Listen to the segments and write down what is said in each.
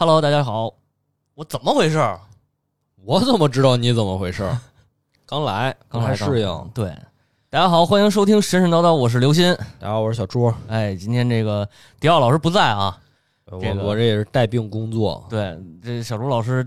Hello，大家好，我怎么回事？我怎么知道你怎么回事？刚来，刚来适应。对，大家好，欢迎收听神神叨叨，我是刘鑫。大家好，我是小朱。哎，今天这个迪奥老师不在啊，我这个我这也是带病工作，对，这小朱老师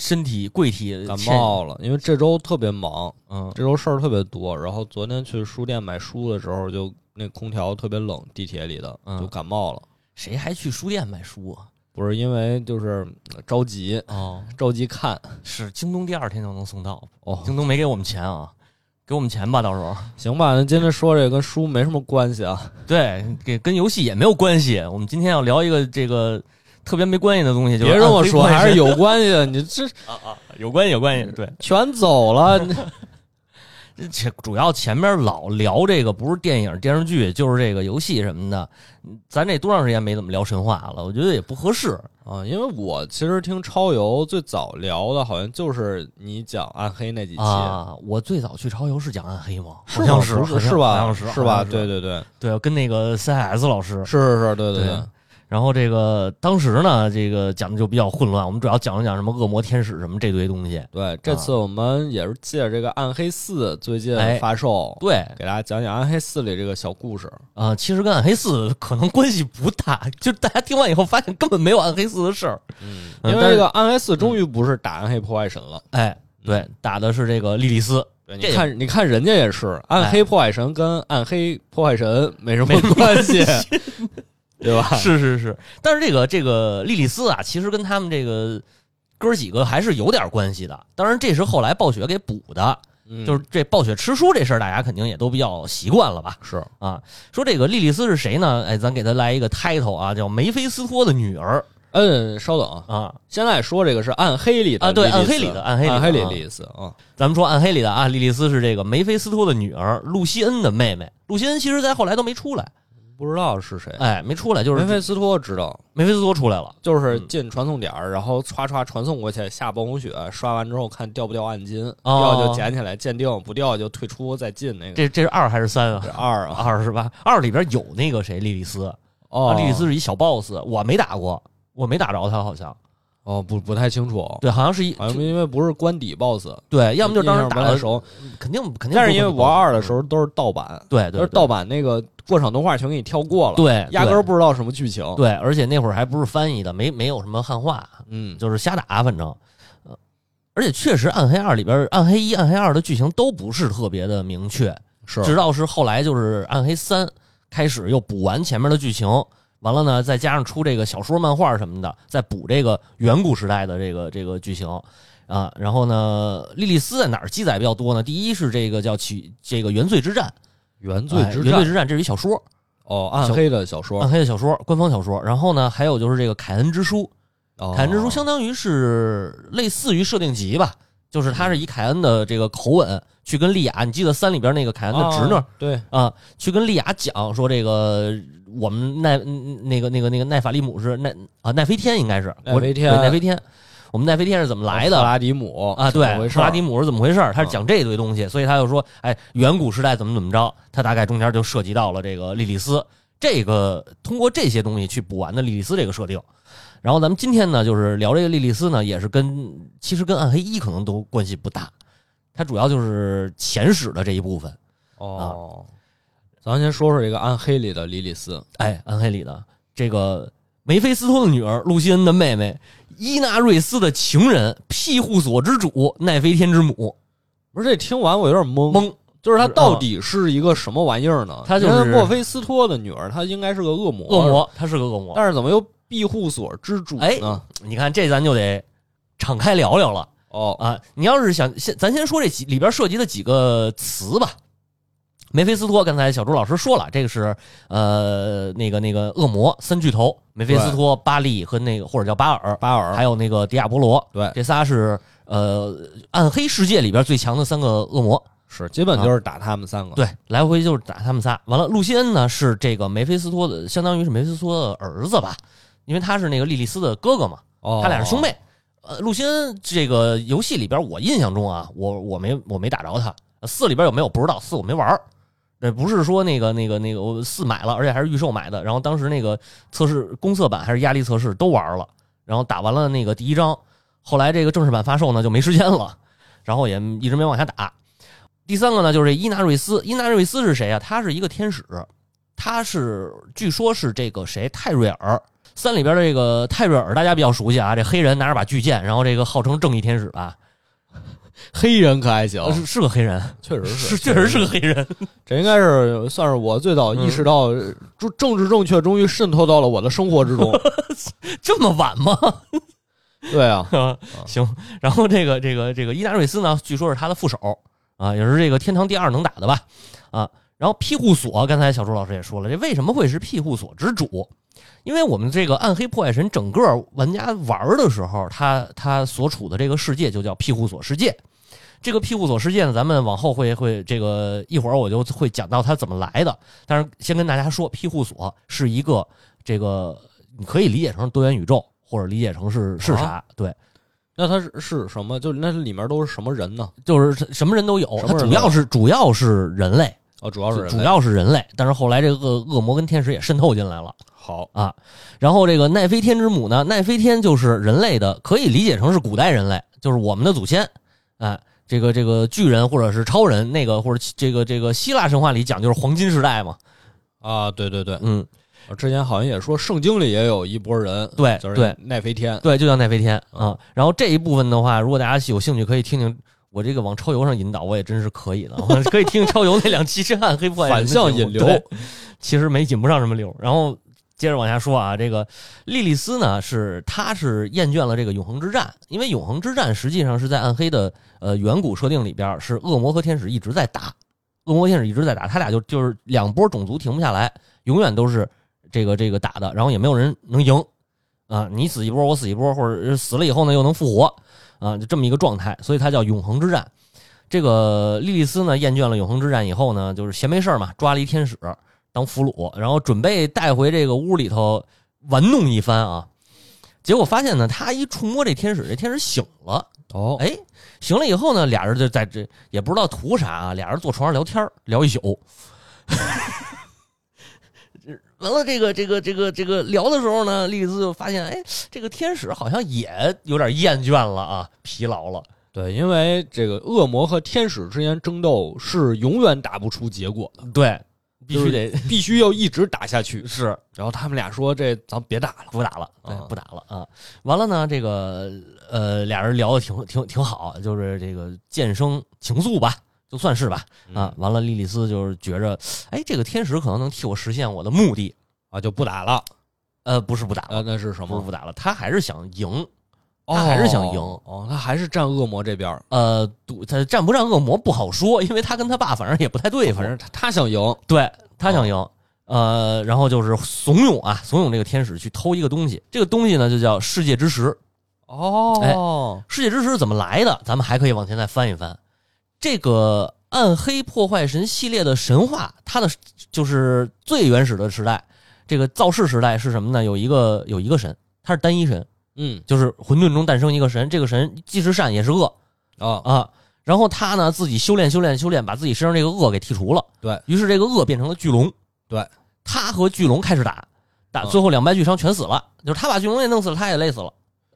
身体贵体感冒了，因为这周特别忙，嗯，这周事儿特别多。然后昨天去书店买书的时候，就那空调特别冷，地铁里的嗯就感冒了。谁还去书店买书啊？不是因为就是呃着急，哦，着急看。是京东第二天就能送到，哦，京东没给我们钱啊，给我们钱吧，到时候。行吧，那今天说这个跟书没什么关系啊。对，给跟游戏也没有关系。我们今天要聊一个这个特别没关系的东西，就别这么说，还是有关系的。你这啊啊，有关系，有关系。对，全走了，且主要前面老聊这个不是电影电视剧，就是这个游戏什么的，咱这多长时间没怎么聊神话了？我觉得也不合适。啊，因为我其实听超游最早聊的，好像就是你讲暗黑那几期，啊，我最早去超游是讲暗黑吗？是好像是，是吧？好像是是吧？对对对，对，跟那个 CIS 老师是是是，对对对。然后这个当时呢，这个讲的就比较混乱，我们主要讲了讲什么恶魔、天使什么这堆东西。对。这次我们也是借着这个《暗黑四》最近哎发售，对，给大家讲讲《暗黑四》里这个小故事。啊、其实跟暗黑四可能关系不大，就是大家听完以后发现根本没有暗黑四的事儿。因为这个《暗黑四》终于不是打暗黑破坏神了。哎，对，打的是这个莉莉丝，你看，你看人家也是暗黑破坏神跟暗黑破坏神没什么没什么关系，对吧？是是是，但是这个这个莉莉丝啊，其实跟他们这个哥儿几个还是有点关系的。当然，这是后来暴雪给补的，嗯就是这暴雪吃书这事儿，大家肯定也都比较习惯了吧？是啊，说这个莉莉丝是谁呢？哎，咱给她来一个 title 啊，叫梅菲斯托的女儿嗯，稍等啊，啊。现在说这个是暗黑里的啊对暗黑里的暗黑里的暗黑里啊莉莉丝啊，咱们说暗黑里的啊，莉莉丝是这个梅菲斯托的女儿，露西恩的妹妹。露西恩其实在后来都没出来，不知道是谁。哎，没出来，就是梅菲斯托知道，梅菲斯托出来了。就是进传送点儿，然后歘歘传送过去，下暴风雪，刷完之后看掉不掉暗金，哦掉就捡起来鉴定，不掉就退出再进那个。这这是二还是三啊这？二啊，二是吧？二里边有那个谁，莉莉丝。哦啊，莉莉丝是一小 boss，我没打过，我没打着他，好像哦，不不太清楚，对，好像是一好像因为不是官底 BOSS，对，要么就当时打的时候，肯定肯定。但是因为玩二的时候都是盗版，对都是盗版那个过场动画全给你跳过了，，对，压根儿不知道什么剧情。对，而且那会儿还不是翻译的，没没有什么汉化，嗯，就是瞎打，反正。呃而且确实，《暗黑二》里边，《暗黑一》《暗黑二》的剧情都不是特别的明确，是直到是后来就是《暗黑三》开始又补完前面的剧情，完了呢，再加上出这个小说、漫画什么的，再补这个远古时代的这个这个剧情啊。然后呢，莉莉丝在哪儿记载比较多呢？第一是这个叫起这个原罪之战，原罪之战哎原罪之战这是一小说，哦，暗黑的小说暗，黑的小说，官方小说。然后呢，还有就是这个凯恩之书，哦凯恩之书相当于是类似于设定集吧，就是他是以凯恩的这个口吻去跟莉亚，你记得三里边那个凯恩的侄女哦对，啊，去跟莉亚讲说这个我们奈嗯那个那个那个奈法利姆是奈啊奈飞天应该是奈飞天奈飞天，我们奈飞天是怎么来的？赫拉迪姆啊，对，拉迪姆是怎么回事？他是讲这一堆东西，所以他就说，哎，远古时代怎么怎么着，他大概中间就涉及到了这个莉莉丝，这个通过这些东西去补完的莉莉丝这个设定。然后咱们今天呢，就是聊这个莉莉丝呢，也是跟其实跟暗黑一可能都关系不大，它主要就是前史的这一部分。哦。咱先说说这个暗黑里的莉莉丝，哎，暗黑里的这个梅菲斯托的女儿露西恩的妹妹伊纳瑞斯的情人庇护所之主奈飞天之母不是这听完我有点懵，懵。就是她到底是一个什么玩意儿呢？她就是墨菲斯托的女儿，她应该是个恶魔，恶，魔，她是个恶魔。但是怎么又庇护所之主哎呢？你看这咱就得敞开聊聊了哦，啊！你要是想先，咱先说这几里边涉及的几个词吧。梅菲斯托，刚才小朱老师说了，这个是呃那个那个恶魔三巨头，梅菲斯托、巴利和那个或者叫巴尔，巴尔，还有那个迪亚波罗，对，这仨是呃暗黑世界里边最强的三个恶魔。是基本就是打他们三个。，对，来回就是打他们仨。完了，路西恩呢是这个梅菲斯托的，相当于是梅菲斯托的儿子吧，因为他是那个莉莉丝的哥哥嘛。哦，他俩是兄妹。呃，路西恩这个游戏里边，我印象中啊，我我没我没打着他。四里边有没有不知道，四我没玩儿。这不是说那个那个那个我四买了，而且还是预售买的。然后当时那个测试公测版还是压力测试都玩了。然后打完了那个第一章，后来这个正式版发售呢就没时间了，然后也一直没往下打。第三个呢就是伊纳瑞斯，伊纳瑞斯是谁啊？他是一个天使，他是据说是这个谁泰瑞尔三里边的这个泰瑞尔，大家比较熟悉啊，这黑人拿着把巨剑，然后这个号称正义天使吧，黑人可还行，是是个黑人，确实是确实是个黑人，这应该是算是我最早意识到政政治正确终于渗透到了我的生活之中。这么晚吗？对啊，行。然后这个这个这个伊达瑞斯呢，据说是他的副手啊，也是这个天堂第二能打的吧啊。然后庇护所，刚才小朱老师也说了，这为什么会是庇护所之主？因为我们这个暗黑破坏神整个玩家玩的时候，他他所处的这个世界就叫庇护所世界。这个庇护所事件呢，咱们往后会会这个一会儿我就会讲到它怎么来的。但是先跟大家说，庇护所是一个这个你可以理解成多元宇宙，或者理解成是是啥？对，那它是是什么？就那里面都是什么人呢？就是什么人都有，它主要是主要是人类。哦，主要是主要是人类，但是后来这个恶魔跟天使也渗透进来了。好啊，然后这个奈飞天之母呢，奈飞天就是人类的，可以理解成是古代人类，就是我们的祖先。哎，这个这个巨人或者是超人，那个或者这个这个希腊神话里讲就是黄金时代嘛。啊，对对对，嗯，之前好像也说圣经里也有一波人，对，就是奈飞天，对，就叫奈飞天啊。然后这一部分的话，如果大家有兴趣，可以听听。我这个往超游上引导，我也真是可以的，可以听超游那两期《暗黑破坏反向引流，其实没引不上什么流。然后接着往下说啊，这个莉莉丝呢，是她是厌倦了这个永恒之战，因为永恒之战实际上是在暗黑的呃远古设定里边，是恶魔和天使一直在打，恶魔天使一直在打，他俩就就是两波种族停不下来，永远都是这个这个打的，然后也没有人能赢啊，你死一波我死一波，或者死了以后呢又能复活。啊，就这么一个状态，所以它叫永恒之战。这个莉莉丝呢，厌倦了永恒之战以后呢，就是闲没事嘛，抓了一天使当俘虏，然后准备带回这个屋里头玩弄一番啊。结果发现呢，他一触摸这天使，这天使醒了。哦，哎，醒了以后呢，俩人就在这也不知道图啥啊，俩人坐床上聊天聊一宿。完了，这个这个这个这个聊的时候呢，莉莉丝就发现，哎，这个天使好像也有点厌倦了啊，疲劳了。对，因为这个恶魔和天使之间争斗是永远打不出结果的。对，必须得必须要一直打下去。是，然后他们俩说：“这咱别打了，不打了，对，不打了啊。”完了呢，这个呃，俩人聊的挺挺挺好，就是这个渐生情愫吧。就算是吧，啊，完了，莉莉丝就是觉着，哎，这个天使可能能替我实现我的目的啊，就不打了。呃，不是不打了，那是什么？不是不打了，他还是想赢，他还是想赢。哦，他还是站恶魔这边。呃，赌他站不站恶魔不好说，因为他跟他爸反正也不太对，反正他他想赢，对他想赢。呃，然后就是怂恿啊，怂恿这个天使去偷一个东西，这个东西呢就叫世界之石。哦，哎，世界之石怎么来的？咱们还可以往前再翻一翻。这个暗黑破坏神系列的神话，它的就是最原始的时代，这个造世时代是什么呢？有一个有一个神，他是单一神，嗯，就是混沌中诞生一个神，这个神既是善也是恶。啊啊。然后他呢自己修炼修炼修炼，把自己身上这个恶给剔除了，对。于是这个恶变成了巨龙，对，他和巨龙开始打，打最后两败俱伤全死了，就是他把巨龙也弄死了，他也累死了，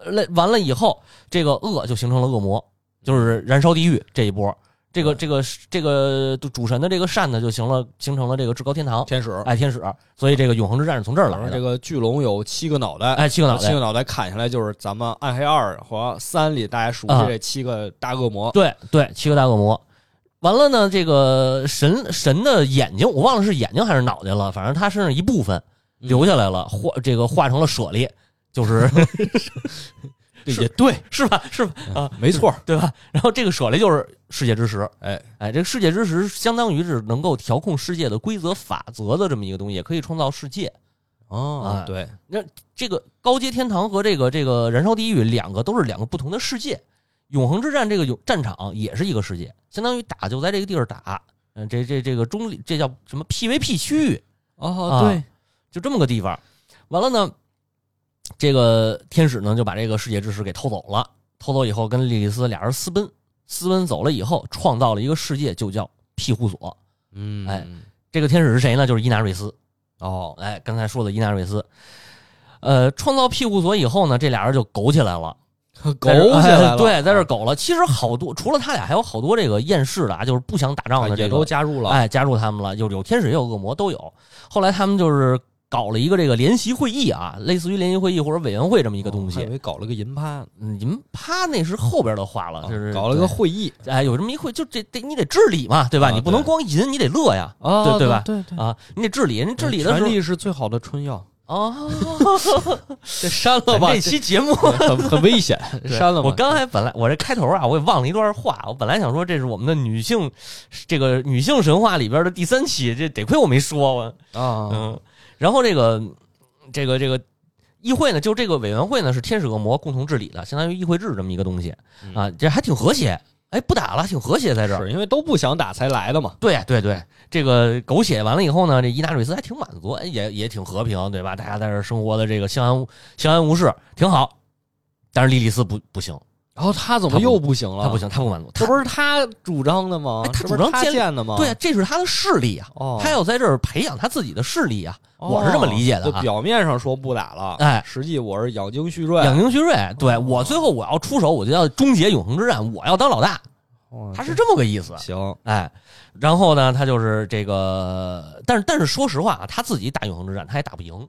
累完了以后，这个恶就形成了恶魔，就是燃烧地狱这一波。这个这个这个主神的这个扇子，就行了，形成了这个至高天堂天使，哎，天使，所以这个永恒之战是从这儿来的。这个巨龙有七个脑袋，哎，七个脑袋，七个脑袋砍下来就是咱们暗黑二和三里大家熟悉这七个大恶魔。对对，七个大恶魔。完了呢，这个神神的眼睛，我忘了是眼睛还是脑袋了，反正他身上一部分留下来了，化这个化成了舍利，就是。也对，是吧？是吧？啊，没错，对吧？然后这个舍利就是世界之石，哎哎，这个世界之石相当于是能够调控世界的规则法则的这么一个东西，也可以创造世界。哦，对，那这个高阶天堂和这个这个燃烧地狱两个都是两个不同的世界。永恒之战这个永战场也是一个世界，相当于打就在这个地儿打。嗯，这这这个中这叫什么 PVP 区域？哦，对，就这么个地方。完了呢？这个天使呢，就把这个世界之石给偷走了。偷走以后，跟莉莉丝俩人私奔，私奔走了以后，创造了一个世界，就叫庇护所。嗯，哎，这个天使是谁呢？就是伊纳瑞斯。哦，哎，刚才说的伊纳瑞斯。呃，创造庇护所以后呢，这俩人就苟起来了，苟起来了，对，在这儿苟了。其实好多除了他俩，还有好多这个厌世的啊，就是不想打仗的这个都加入了。哎，加入他们了，有有天使也有恶魔都有。后来他们就是搞了一个这个联席会议啊，类似于联席会议或者委员会这么一个东哦还以西。为搞了个银趴，嗯，你们啪那是后边的话了，就是啊搞了个会议哎，有这么一会，就这得你得治理嘛，对吧？啊你不能光银，你得乐呀，啊对对吧对对，啊，你得治理，你治理的时候权力是最好的春药。啊，这删了吧，这期节目 很很危险，删了吧。我刚才本来我这开头啊，我也忘了一段话。我本来想说这是我们的女性，这个女性神话里边的第三期，这得亏我没说我。啊，嗯，然后这个这个这个议会呢，就这个委员会呢是天使恶魔共同治理的，相当于议会制这么一个东西嗯啊，这还挺和谐。哎，不打了，挺和谐在这儿。是因为都不想打才来的嘛。对对对，这个狗血完了以后呢，这伊纳瑞斯还挺满足，哎也也挺和平，对吧？大家在这儿生活的这个相安相安无事，挺好。但是莉莉丝不不行，然后他怎么又不行了？他不行，他不满足，他这不是他主张的吗哎？他主张建的吗？对啊，这是他的势力啊，哦，他要在这儿培养他自己的势力啊。哦我是这么理解的啊。表面上说不打了，哎实际我是养精蓄锐。养精蓄锐，对我最后我要出手，我就要终结永恒之战，我要当老大，哦他是这么个意思。行，哎，然后呢，他就是这个，但是但是说实话啊，他自己打永恒之战他也打不赢，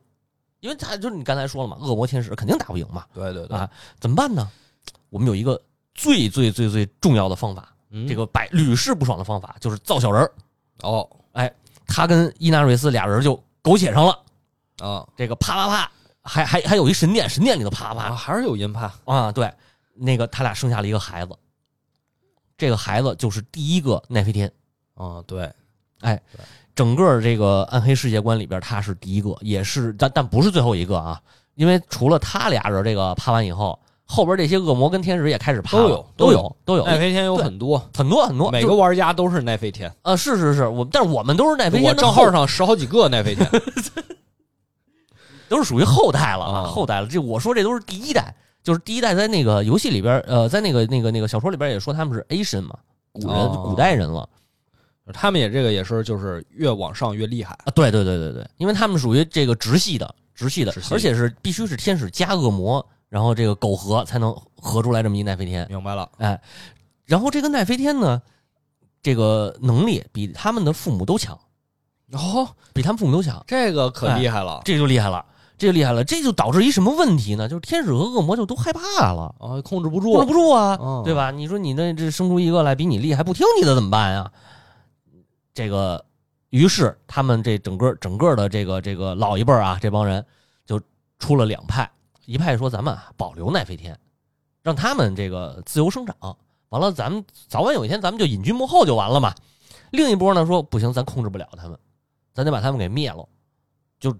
因为他就是你刚才说了嘛，恶魔天使肯定打不赢嘛，对对对啊，怎么办呢？我们有一个最最最最重要的方法，嗯。这个百屡试不爽的方法就是造小人儿。哦。他跟伊纳瑞斯俩人就苟且上了，啊这个啪啪啪，还还还有一神殿，神殿里头啪啪啊，还是有银帕啊，对，那个他俩生下了一个孩子，这个孩子就是第一个奈飞天。啊，对，整个这个暗黑世界观里边，他是第一个，也是但但不是最后一个啊，因为除了他俩人这个趴完以后，后边这些恶魔跟天使也开始爬了，都有都都有都有。奈飞天有很多，很多很多，每个玩家都是奈飞天。呃是是是，我但是我们都是奈飞天我账号上十好几个奈飞天。都是属于后代了啊。后代了。这我说这都是第一代，就是第一代在那个游戏里边，呃，在那个那个那个小说里边也说他们是 Asian 嘛，古人、哦。古代人了。他们也这个也是，就是越往上越厉害。啊。对对对对对，因为他们属于这个直系的直系的，系而且是必须是天使加恶魔，然后这个苟合才能合出来这么一奈飞天。明白了，哎，然后这个奈飞天呢，这个能力比他们的父母都强，哦，比他们父母都强，这个可厉害了这就厉害了，这就厉害了，这就导致一什么问题呢？就是天使和恶魔就都害怕了。啊，控制不控制住不住啊，嗯对吧？你说你那这生出一个来比你厉害，不听你的怎么办呀？这个，于是他们这整个整个的这个这个老一辈儿啊，这帮人就出了两派，一派说咱们啊保留奈飞天，让他们这个自由生长，完了咱们早晚有一天咱们就隐居幕后就完了嘛。另一波呢说不行，咱控制不了他们，咱得把他们给灭了，就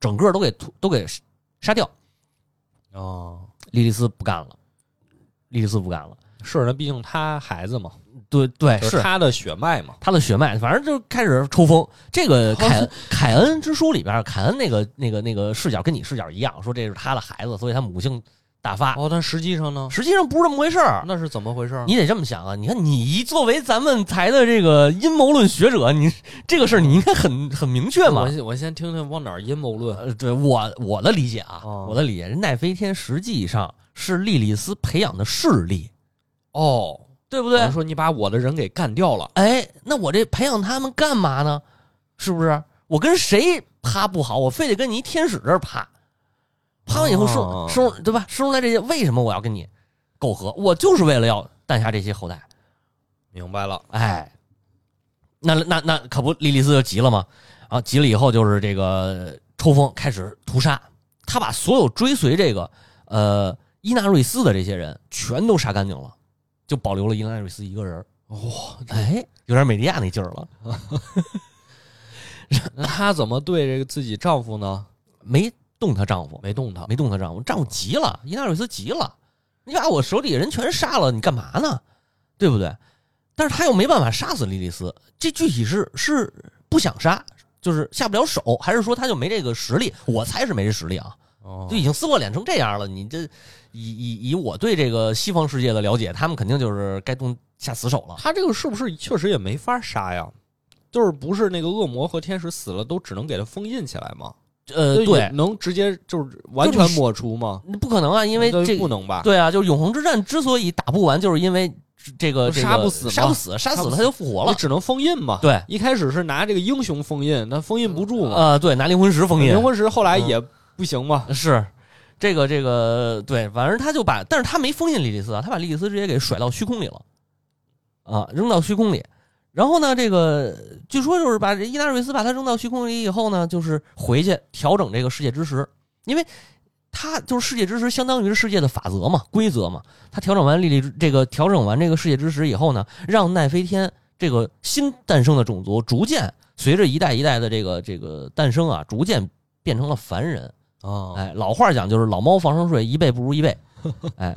整个都给都给杀掉。哦，莉莉丝不干了，莉莉丝不干了。是那毕竟他孩子嘛，对对，就是他的血脉嘛。他的血脉，反正就开始抽风。这个凯恩凯恩之书里边，凯恩那个那个那个视角跟你视角一样，说这是他的孩子，所以他母性大发。哦，但实际上呢，实际上不是这么回事儿。那是怎么回事？你得这么想啊！你看，你作为咱们台的这个阴谋论学者，你这个事儿你应该很很明确嘛我。先我先听听往哪儿阴谋论。呃，对我我的理解啊，哦我的理解，奈飞天实际上是莉莉丝培养的势力，哦，对不对？说你把我的人给干掉了。哎，那我这培养他们干嘛呢？是不是？我跟谁趴不好，我非得跟你一天使这儿趴，趴完以后生、哦生对吧？生出来这些，为什么我要跟你苟合？我就是为了要诞下这些后代。明白了，哎，那那那可不，莉莉丝就急了吗？啊，急了以后就是这个抽风开始屠杀，他把所有追随这个呃伊纳瑞斯的这些人全都杀干净了，就保留了伊纳瑞斯一个人。哇，哎，有点美利亚那劲儿了。那她怎么对这个自己丈夫呢？没动她丈夫，没动她。没动她丈夫，丈夫急了，伊纳瑞斯急了，你把我手底下人全杀了，你干嘛呢？对不对？但是他又没办法杀死莉莉丝，这具体是是不想杀，就是下不了手，还是说他就没这个实力？我猜是没这实力啊，哦就已经撕破脸成这样了，你这以以以我对这个西方世界的了解，他们肯定就是该动下死手了。他这个是不是确实也没法杀呀？就是不是那个恶魔和天使死了都只能给他封印起来吗？呃，对，能直接就是完全抹除吗？不可能啊，因为这这不能吧？对啊，就是永恒之战之所以打不完，就是因为这个这个杀不死杀不死，杀死了他就复活了。你只能封印嘛。对，一开始是拿这个英雄封印，那封印不住嘛。呃，对，拿灵魂石封印灵魂石后来嗯也不行嘛。是这个这个对，反正他就把，但是他没封印莉莉丝啊，他把莉莉丝直接给甩到虚空里了，啊，扔到虚空里。然后呢，这个据说就是把伊纳瑞斯把他扔到虚空里以后呢，就是回去调整这个世界之石，因为他就是世界之石，相当于世界的法则嘛、规则嘛。他调整完莉莉这个调整完这个世界之石以后呢，让奈飞天这个新诞生的种族逐渐随着一代一代的这个这个诞生啊，逐渐变成了凡人。啊，哎，老话讲就是老猫防上睡，一倍不如一倍。哎，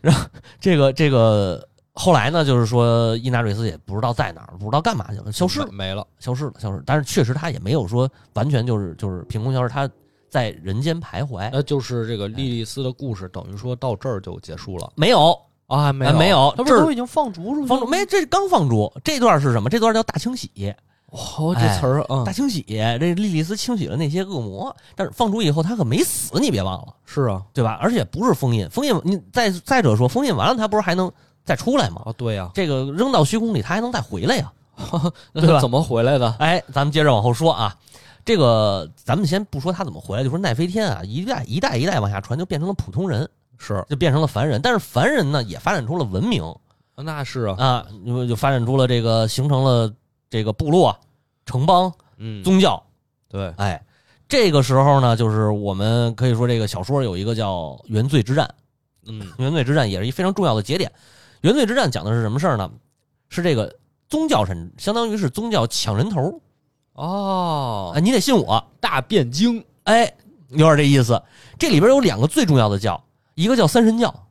然后这个这个后来呢，就是说伊纳瑞斯也不知道在哪儿，不知道干嘛去了，消失了，没了。消失了，消失了。但是确实他也没有说完全就是就是凭空消失，他在人间徘徊。那就是这个莉莉丝的故事，等于说到这儿就结束了没有，啊？还没哎没有他不这都已经放逐出去了放逐没，这刚放逐。这段是什么？这段叫大清洗。哦，这词儿啊大，清洗，这莉莉丝清洗了那些恶魔，但是放逐以后他可没死，你别忘了。是啊，对吧？而且不是封印，封印你再再者说，封印完了，他不是还能再出来吗？啊，对呀，这个扔到虚空里，他还能再回来呀？对吧怎么回来的？哎，咱们接着往后说啊，这个咱们先不说他怎么回来，就说奈飞天啊，一代一代一代往下传，就变成了普通人，是，就变成了凡人。但是凡人呢，也发展出了文明那是啊，啊，就就发展出了这个形成了这个部落、城邦、嗯，宗教。对，哎，这个时候呢，就是我们可以说这个小说有一个叫原罪之战。嗯 原罪之战也是一非常重要的节点。原罪之战讲的是什么事儿呢？是这个宗教神，相当于是宗教抢人头哦哎，，你得信我，大变经哎，有点这意思。这里边有两个最重要的教，一个叫三神教，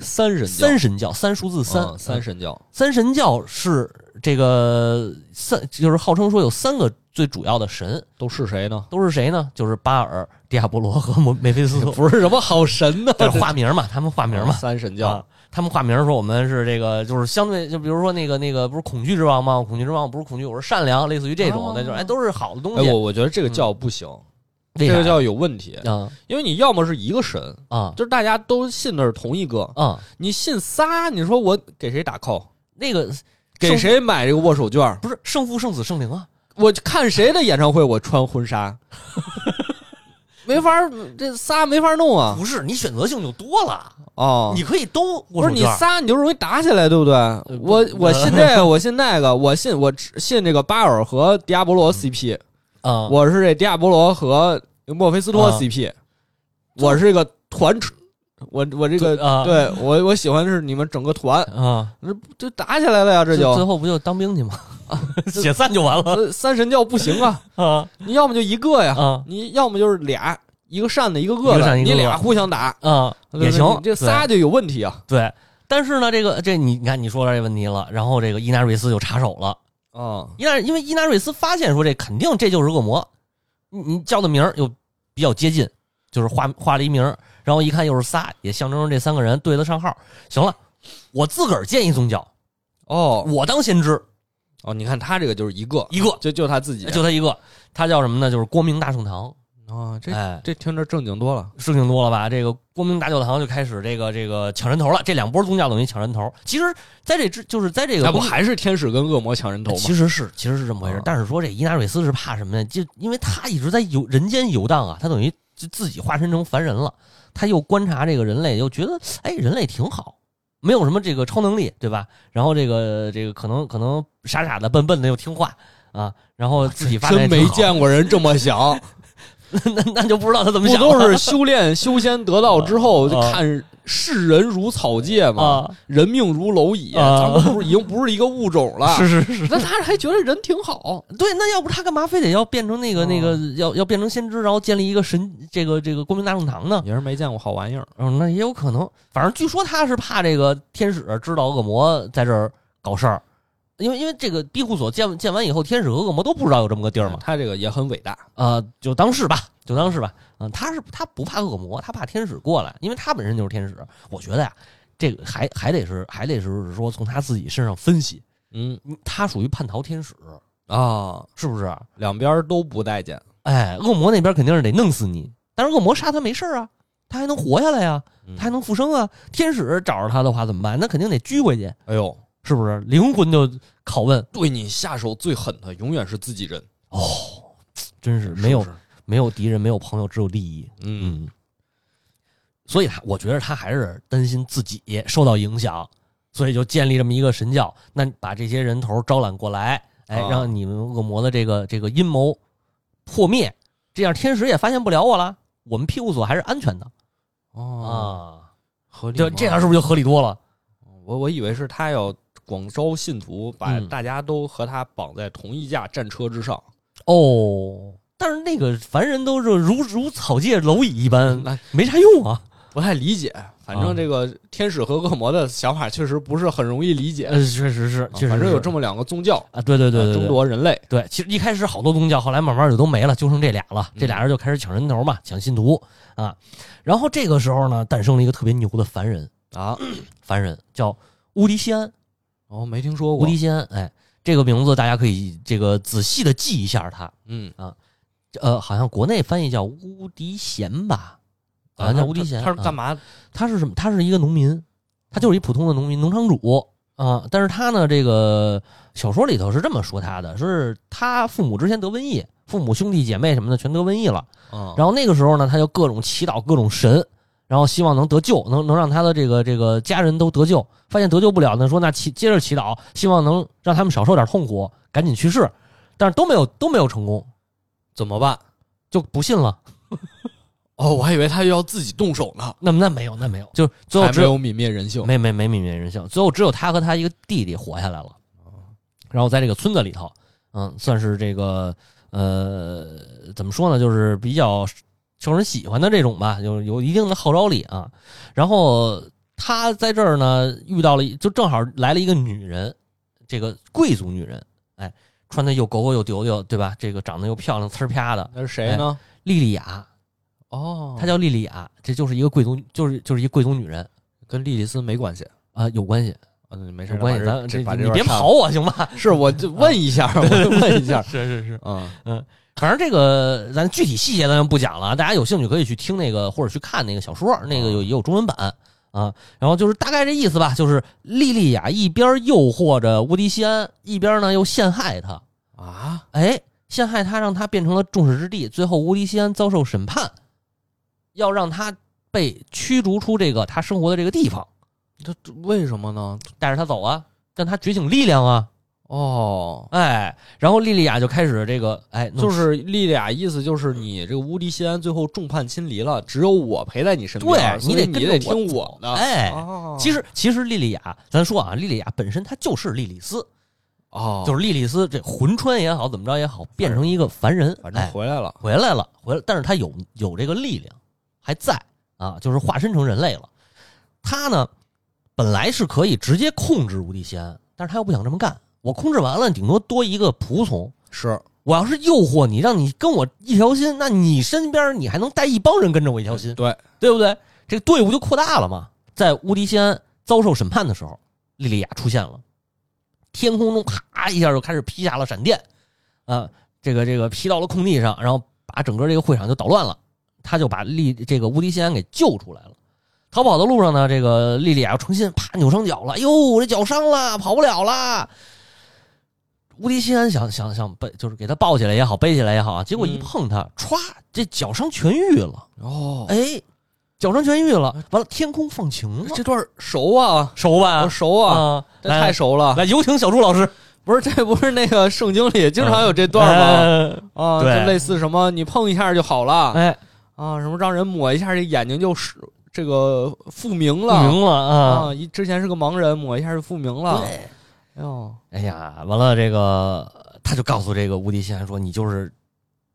三神教三神教，三数字三，嗯三神教，三神教是这个三，就是号称说有三个最主要的神，都是谁呢？都是谁呢？就是巴尔、迪亚波罗和摩梅菲斯特，不是什么好神呢，这是化名嘛，他们化名嘛。三神教啊，他们化名说我们是这个，就是相对，就比如说那个那个不是恐惧之王吗？恐惧之王不是恐惧，我是善良，类似于这种哦的，就是哎都是好的东哎，西。我我觉得这个教不行，这个叫有问题，啊因为你要么是一个神，啊就是大家都信的是同一个，啊，你信仨，你说我给谁打 call？那个给谁买这个握手券？不是圣父、圣子圣灵啊？我看谁的演唱会，我穿婚纱，没法，这仨没法弄啊！不是，你选择性就多了，哦，你可以都不是你仨，你就容易打起来，对不对？我我信这个，我信那个，我信我只信这个巴尔和迪亚波罗 CP，啊，我是这迪亚波罗和墨菲斯托啊 CP，我是这个团，我我这个啊对我我喜欢的是你们整个团，啊，这这打起来了呀，这就最后不就当兵去吗？解散就完了呃三神教不行啊，啊你要么就一个呀，啊你要么就是俩，一个善的，一个恶的，你俩互相打啊，也行，这仨就有问题啊对。但是呢，这个这你你看你说到这问题了，然后这个伊纳瑞斯就插手了。啊！伊纳因为伊纳瑞斯发现说这肯定这就是恶魔，你你叫的名儿又比较接近，就是画画了一名，然后一看又是仨，也象征着这三个人对得上号。行了，我自个儿建一宗教，哦我当先知，哦，你看他这个就是一个，一个就就他自己就他一个，他叫什么呢？就是光明大圣堂。啊，这哎，这听着正经多了。事情多了吧？这个光明大教堂就开始这个这个抢人头了。这两波宗教等于抢人头。其实，在这之就是在这个那不还是天使跟恶魔抢人头吗？其实是其实是这么回事，啊但是说这伊纳瑞斯是怕什么呢？就因为他一直在游人间游荡啊，他等于就自己化身成凡人了。他又观察这个人类，又觉得哎，人类挺好，没有什么这个超能力，对吧？然后这个这个可能可能傻傻的笨笨的又听话啊，然后自己发展真没见过人这么想，那那就不知道他怎么不想不都是 修炼修仙得道之后，就啊看世人如草芥嘛，啊？人命如蝼蚁，啊咱们不是已经不是一个物种了。是是是，那他还觉得人挺好，对，那要不他干嘛非得要变成那个、哦那个要要变成先知，然后建立一个神这个这个光明大圣堂呢？也是没见过好玩意儿。嗯，那也有可能。反正据说他是怕这个天使知道恶魔在这儿搞事儿，因为因为这个庇护所建建完以后，天使和恶魔都不知道有这么个地儿嘛。他这个也很伟大。呃，就当是吧，就当是吧。嗯、他是他不怕恶魔，他怕天使过来，因为他本身就是天使。我觉得呀，这个还还得是还得是说从他自己身上分析，嗯嗯他属于叛逃天使，啊，是不是？两边都不待见。哎，恶魔那边肯定是得弄死你，但是恶魔杀他没事儿啊，他还能活下来呀、嗯他还能复生啊。天使找着他的话怎么办？那肯定得拘回去，哎呦，是不是？灵魂就拷问对你下手最狠的永远是自己人，哦，真是没有是是没有敌人，没有朋友，只有利益。嗯，嗯，所以他我觉得他还是担心自己受到影响，所以就建立这么一个神教。那把这些人头招揽过来，哎，啊让你们恶魔的这个这个阴谋破灭，这样天使也发现不了我了，我们庇护所还是安全的哦，啊。合理吗，就这样是不是就合理多了？我我以为是他要广招信徒，把嗯大家都和他绑在同一架战车之上。哦，但是那个凡人都是如如草芥蝼蚁一般，那没啥用啊。不太理解，反啊正这个天使和恶魔的想法确实不是很容易理解。呃，确实是，啊确实反正有这么两个宗教，啊，对对对对争夺人类。对，其实一开始好多宗教，后来慢慢就都没了，就剩这俩了。这俩人就开始抢人头嘛，抢信徒啊。然后这个时候呢，诞生了一个特别牛的凡人，啊，凡人叫乌迪西安。哦，没听说过。乌迪西安，哎，这个名字大家可以这个仔细的记一下他。嗯啊，呃，好像国内翻译叫无敌贤吧，好像叫乌迪贤。啊他他是干嘛？嘛？他是什么？他是一个农民，他就是一普通的农民，农场主啊。但是他呢，这个小说里头是这么说他的，是他父母之前得瘟疫，父母兄弟姐妹什么的全得瘟疫了。嗯，然后那个时候呢，他就各种祈祷各种神，然后希望能得救，能能让他的这个这个家人都得救。发现得救不了呢，说那祈接着祈祷，希望能让他们少受点痛苦，赶紧去世。但是都没有都没有成功，怎么办？就不信了。哦，我还以为他要自己动手呢，那那没有那没有，就最后只有泯灭人性。没没没泯灭人性，最后只有他和他一个弟弟活下来了。然后在这个村子里头，嗯，算是这个呃，怎么说呢，就是比较受人喜欢的这种吧，有有一定的号召力啊。然后他在这儿呢遇到了，就正好来了一个女人，这个贵族女人，哎，穿的又狗狗又丢丢，对吧？这个长得又漂亮，呲儿啪的，那是谁呢？莉莉娅，哦，她叫莉莉娅，这就是一个贵族，就是就是一个贵族女人跟莉莉丝没关系。啊、有关系。嗯，没事，有关系，咱你别跑我行吧？是，我就问一下，我就问一下。是是是，嗯嗯，反正这个咱具体细节咱就不讲了，大家有兴趣可以去听那个或者去看那个小说，那个有也有中文版啊。然后就是大概这意思吧，就是莉莉娅一边诱惑着乌迪西安，一边呢又陷害他，啊，哎，陷害他让他变成了众矢之的，最后乌迪西安遭受审判，要让他被驱逐出这个他生活的这个地方，这这为什么呢？带着他走啊，让他觉醒力量啊，哦，哎，然后莉莉娅就开始这个，哎，就是莉莉娅意思就是你这个无敌西安最后众叛亲离了，只有我陪在你身边，对你你得跟着得听我我的。哎哦其实其实莉莉娅，咱说啊，莉莉娅本身她就是莉莉丝，哦，就是莉莉丝这魂穿也好，怎么着也好，变成一个凡人，反正哎回来了。回来了，回来，但是她有有这个力量还在啊，就是化身成人类了。她呢，本来是可以直接控制无敌西安，但是她又不想这么干。我控制完了，顶多多一个仆从。是，我要是诱惑你，让你跟我一条心，那你身边你还能带一帮人跟着我一条心，对，对不对？这个队伍就扩大了嘛。在乌迪西安遭受审判的时候，莉莉娅出现了，天空中啪一下就开始劈下了闪电，啊，这个这个劈到了空地上，然后把整个这个会场就捣乱了。他就把莉这个乌迪西安给救出来了。逃跑的路上呢，这个莉莉娅重新啪扭伤脚了，哎呦，我这脚伤了，跑不了了。乌迪西安想想想背，就是给他抱起来也好，背起来也好啊，结果一嗯碰他，歘，这脚伤痊愈了。哦，哎，脚伤痊愈了，完了天空放晴了，这段熟啊，熟吧？熟啊，啊，这太熟了。来，有请小朱老师。不是，这不是那个圣经里经常有这段吗？吗？啊，就类似什么你碰一下就好了哎，啊，什么让人抹一下这眼睛就是这个复明不了明了啊。啊，一之前是个盲人，抹一下就复明了。对，哎呦，哎呀，完了，这个他就告诉这个无敌西安说：“你就是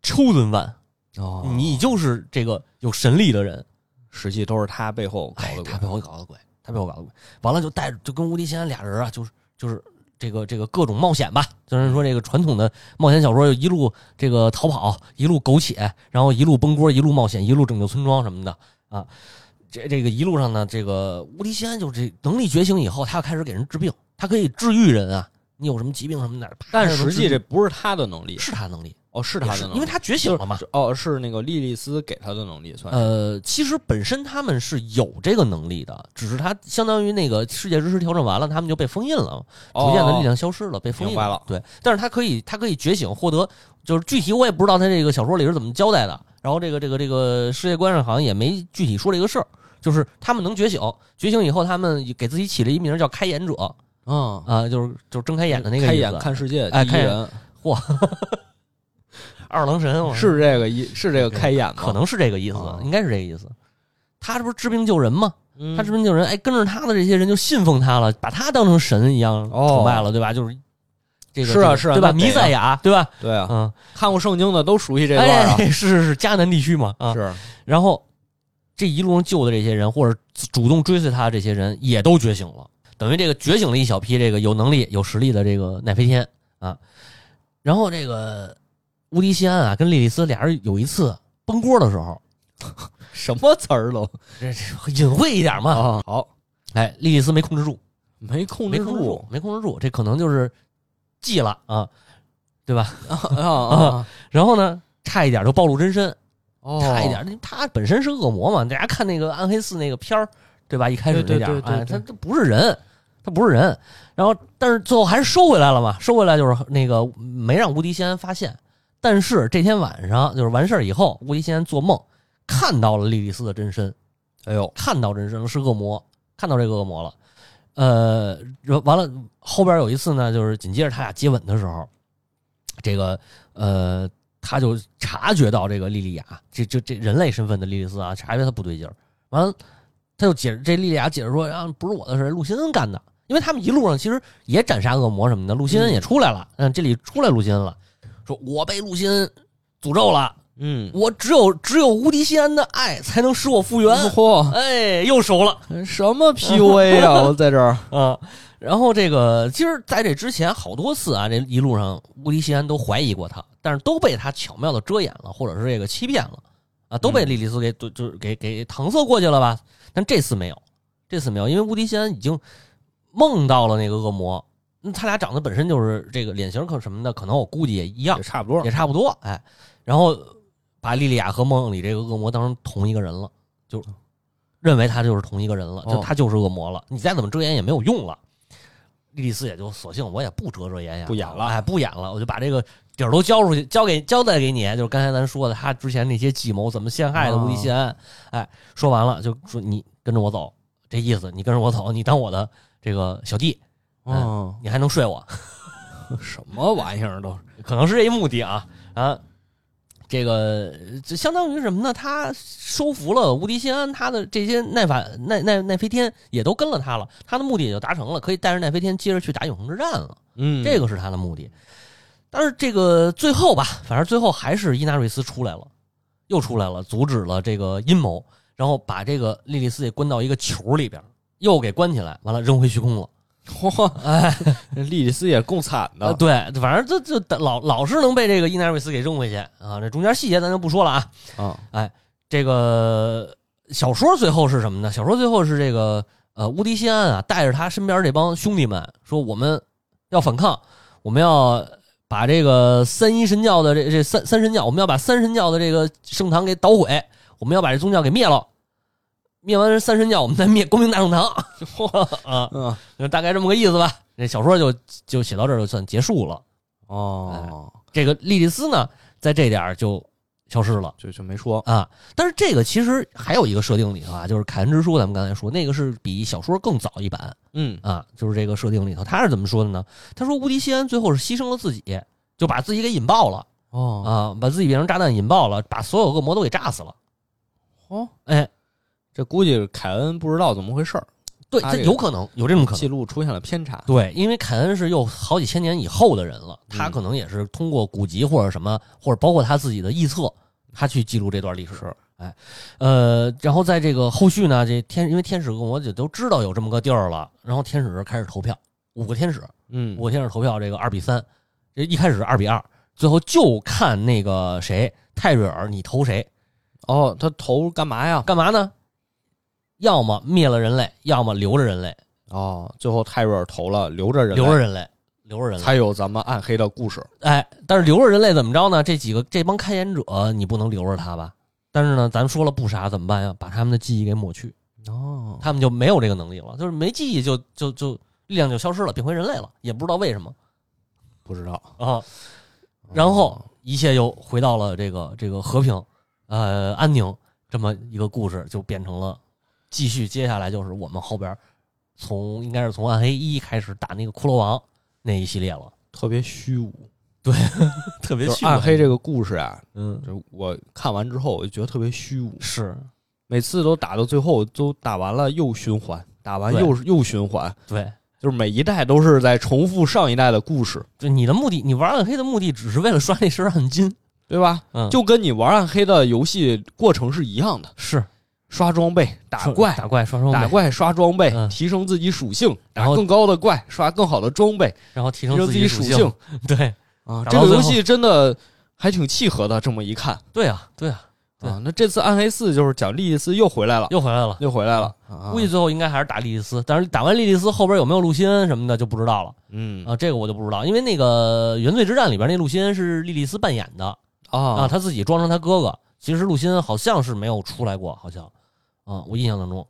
chosen one，哦你就是这个有神力的人。实际都是他背后搞哎，的他背后搞的鬼，他背后搞的鬼。完了就带着就跟无敌西安俩人啊，就是就是这个这个各种冒险吧，就是说这个传统的冒险小说，一路这个逃跑，一路苟且，然后一路崩锅，一路冒险，一路拯救村庄什么的啊。这这个一路上呢，这个无敌西安就这能力觉醒以后，他要开始给人治病，他可以治愈人啊。你有什么疾病什么的，但实际这不是他的能力是他能力，哦，是他的能力，因为他觉醒了嘛。哦，是那个莉莉丝给他的能力算。呃，其实本身他们是有这个能力的，只是他相当于那个世界知识调整完了，他们就被封印了，逐渐的力量消失了，被封印了。对，但是他可以，他可以觉醒，获得就是具体我也不知道他这个小说里是怎么交代的。然后这个这个这个世界观上好像也没具体说这个事儿，就是他们能觉醒，觉醒以后他们给自己起了一名叫开眼者。嗯啊，就是就是睁开眼的那个开眼看世界，哎，开眼嚯。二郎神是这个意，是这个开眼吗？可能是这个意思，应该是这个意思。他这不是治病救人吗？他治病救人，哎，跟着他的这些人就信奉他了，把他当成神一样崇拜了，对吧？就是这个是啊是啊，对吧？弥赛亚，对吧？对啊，嗯，看过圣经的都熟悉这段啊。是是是，迦南地区嘛啊。是。然后这一路上救的这些人，或者主动追随他的这些人，也都觉醒了，等于这个觉醒了一小批这个有能力、有实力的这个奈飞天啊。然后这个。乌迪西安啊，跟莉莉丝俩人有一次崩锅的时候，什么词儿都隐晦一点嘛。好，哎，莉莉丝没控制住，没控制住，没控制住，这可能就是记了啊，对吧？啊，然后呢，差一点就暴露真身，差一点，他本身是恶魔嘛。大家看那个暗黑四那个片儿，对吧？一开始那点，哎，他他不是人，他不是人。然后，但是最后还是收回来了嘛，收回来就是那个没让无敌先发现。但是这天晚上就是完事儿以后，无敌先做梦看到了莉莉丝的真身，哎呦，看到真身是恶魔，看到这个恶魔了。呃，完了后边有一次呢，就是紧接着他俩接吻的时候，这个呃，他就察觉到这个莉莉娅，这这这人类身份的莉莉丝啊，察觉他不对劲儿。完了，他就解释这莉莉娅解释说啊，不是我的事，陆辛恩干的，因为他们一路上其实也斩杀恶魔什么的，陆辛恩也出来了，嗯，这里出来陆辛恩了。说我被陆辛诅咒了，嗯，我只有只有无敌西安的爱才能使我复原。嚯，哎，又熟了，什么 PUA 啊？我在这儿 啊。然后这个其实在这之前好多次啊，这一路上无敌西安都怀疑过他，但是都被他巧妙的遮掩了，或者是这个欺骗了啊，都被莉莉丝给就就给给搪塞过去了吧？但这次没有，这次没有，因为无敌西安已经梦到了那个恶魔。他俩长得本身就是这个脸型可什么的，可能我估计也一样，也差不多，也差不多。哎，然后把莉莉娅和梦里这个恶魔当成同一个人了，就认为他就是同一个人了，就他就是恶魔了。你再怎么遮掩也没有用了。莉莉丝也就索性我也不遮遮掩掩，不演了，哎，不演了，我就把这个底儿都交出去，交给交代给你。就是刚才咱说的，他之前那些计谋怎么陷害的无敌西安，哎，说完了就说你跟着我走，这意思，你跟着我走，你当我的这个小弟。哦，你还能睡我？什么玩意儿都可能是这一目的啊啊！这个就相当于什么呢？他收服了无敌心安，他的这些奈法奈奈奈飞天也都跟了他了，他的目的也就达成了，可以带着奈飞天接着去打永恒之战了。嗯，这个是他的目的。但是这个最后吧，反正最后还是伊纳瑞斯出来了，又出来了，阻止了这个阴谋，然后把这个莉莉丝给关到一个球里边，又给关起来，完了扔回虚空了。嚯，哎，莉莉丝也够惨的。对，反正这这老老是能被这个伊纳瑞斯给扔回去啊。这中间细节咱就不说了啊。啊，哎，这个小说最后是什么呢？小说最后是这个呃，乌迪西安啊，带着他身边这帮兄弟们说，我们要反抗，我们要把这个三一神教的这这三三神教，我们要把三神教的这个圣堂给捣毁，我们要把这宗教给灭了。灭完三神教，我们再灭光明大圣堂。啊，嗯，大概这么个意思吧。那小说就就写到这儿就算结束了。哦，这个莉莉丝呢，在这点就消失了，就就没说啊。但是这个其实还有一个设定里头啊，就是《凯恩之书》，咱们刚才说那个是比小说更早一版。嗯啊，就是这个设定里头，他是怎么说的呢？他说，无敌西安最后是牺牲了自己，就把自己给引爆了。哦啊，把自己变成炸弹引爆了，把所有恶魔都给炸死了。哦，哎。这估计凯恩不知道怎么回事儿，对，这有可能有这种可能，记录出现了偏差。对，因为凯恩是又好几千年以后的人了，他可能也是通过古籍或者什么，或者包括他自己的臆测，他去记录这段历史。哎，呃，然后在这个后续呢，这天因为天使恶魔就都知道有这么个地儿了，然后天使开始投票，五个天使，嗯，五个天使投票，这个二比三，这一开始二比二，最后就看那个谁泰瑞尔，你投谁？哦，他投干嘛呀？干嘛呢？要么灭了人类，要么留着人类。哦，最后泰瑞尔投了留着人，留着人类。留着人类。才有咱们暗黑的故事。哎，但是留着人类怎么着呢？这几个这帮开眼者你不能留着他吧？但是呢，咱说了不杀怎么办呀？把他们的记忆给抹去，哦，他们就没有这个能力了，就是没记忆就就就力量就消失了，变回人类了，也不知道为什么不知道。啊。然后一切又回到了这个这个和平，呃，安宁这么一个故事，就变成了继续。接下来就是我们后边从应该是从暗黑一开始打那个骷髅王那一系列了，特别虚无，对 特别虚无。暗黑这个故事啊，嗯。就我看完之后，我就觉得特别虚无，是。每次都打到最后，都打完了又循环，打完又又循环，对。就是每一代都是在重复上一代的故事，就你的目的，你玩暗黑的目的只是为了刷那身暗金，对吧？嗯，就跟你玩暗黑的游戏过程是一样的，是刷装备、打怪、打怪刷装备，打怪、刷装备，嗯。提升自己属性，然后打更高的怪，刷更好的装备，然后提提升自己属性。对。啊。打到最后。这个游戏真的还挺契合的，这么一看。对啊，对啊，对。啊。那这次暗黑四就是讲莉莉丝又回来了，又回来了。又回来了，啊。估计最后应该还是打莉莉丝，但是打完莉莉丝后边有没有露西恩什么的就不知道了。嗯。啊，这个我就不知道，因为那个原罪之战里边那露西恩是莉莉丝扮演的。啊，啊，他自己装成他哥哥，其实露西恩好像是没有出来过，好像啊，我印象当中。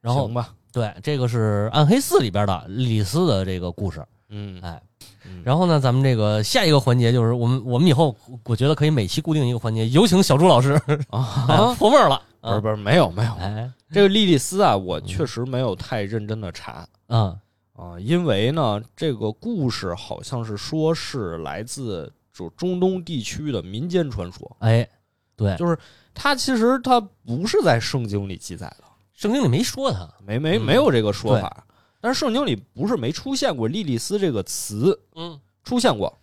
然后行吧，对，这个是暗黑四里边的莉莉丝的这个故事，嗯，哎。嗯然后呢，咱们这个下一个环节就是我们我们以后我觉得可以每期固定一个环节，有请小朱老师啊，哎破味儿了。不是不是，没有没有，哎，这个莉莉丝啊，我确实没有太认真的查嗯啊，因为呢，这个故事好像是说是来自就中东地区的民间传说，哎，对，就是它其实他不是在圣经里记载的，圣经里没说他。没没嗯没有这个说法，但是圣经里不是没出现过莉莉丝这个词，嗯，出现过，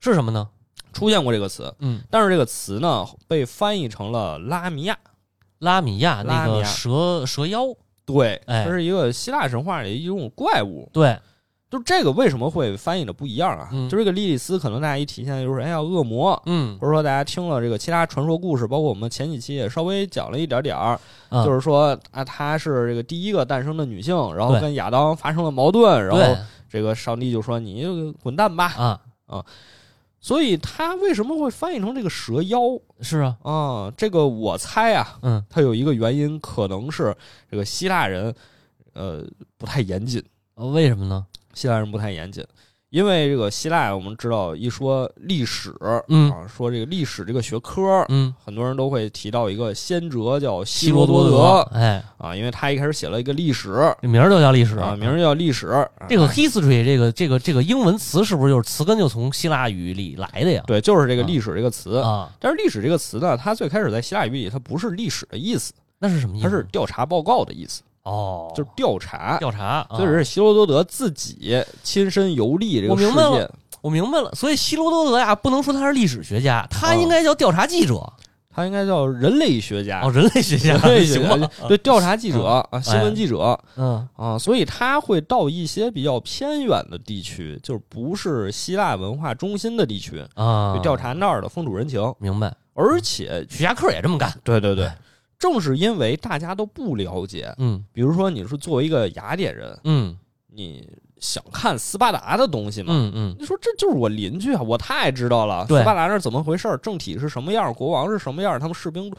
是什么呢？出现过这个词，嗯，但是这个词呢被翻译成了拉米亚，拉米亚那个蛇蛇妖，对，哎它是一个希腊神话里一种怪物。对，就这个为什么会翻译的不一样啊？嗯就这个莉莉丝，可能大家一体现就是哎呀恶魔，嗯，或者说大家听了这个其他传说故事，包括我们前几期也稍微讲了一点点儿，嗯就是说啊，她是这个第一个诞生的女性，然后跟亚当发生了矛盾，然后这个上帝就说你就滚蛋吧。啊啊，所以他为什么会翻译成这个蛇妖是啊，啊？这个我猜啊，嗯它有一个原因，可能是这个希腊人呃不太严谨。呃为什么呢？希腊人不太严谨，因为这个希腊我们知道一说历史，嗯啊，说这个历史这个学科，嗯，很多人都会提到一个先哲叫希罗多德哎，啊，因为他一开始写了一个历史这名儿就叫历史啊，名儿叫历史。这个啊 history 这个这个这个英文词是不是就是词根就从希腊语里来的呀？对，就是这个历史这个词。啊，但是历史这个词呢，它最开始在希腊语里它不是历史的意思，那是什么意思？它是调查报告的意思，哦，就是调查。调查，所以是希罗多德自己亲身游历这个世我明白了界，我明白了，所以希罗多德呀，不能说他是历史学家，他应该叫调查记者他应该叫人类学家哦，。人类学家，人类学行家吧？对调查记者啊，新闻记者嗯啊，所以他会到一些比较偏远的地区，就是不是希腊文化中心的地区，啊，去调查那儿的风土人情。明白。而且，徐霞客也这么干，对对对哎，正是因为大家都不了解，嗯。比如说你是作为一个雅典人，嗯。你想看斯巴达的东西嘛？嗯嗯，你说这就是我邻居啊，我太知道了，对。斯巴达那儿怎么回事儿，政体是什么样儿，国王是什么样儿，他们士兵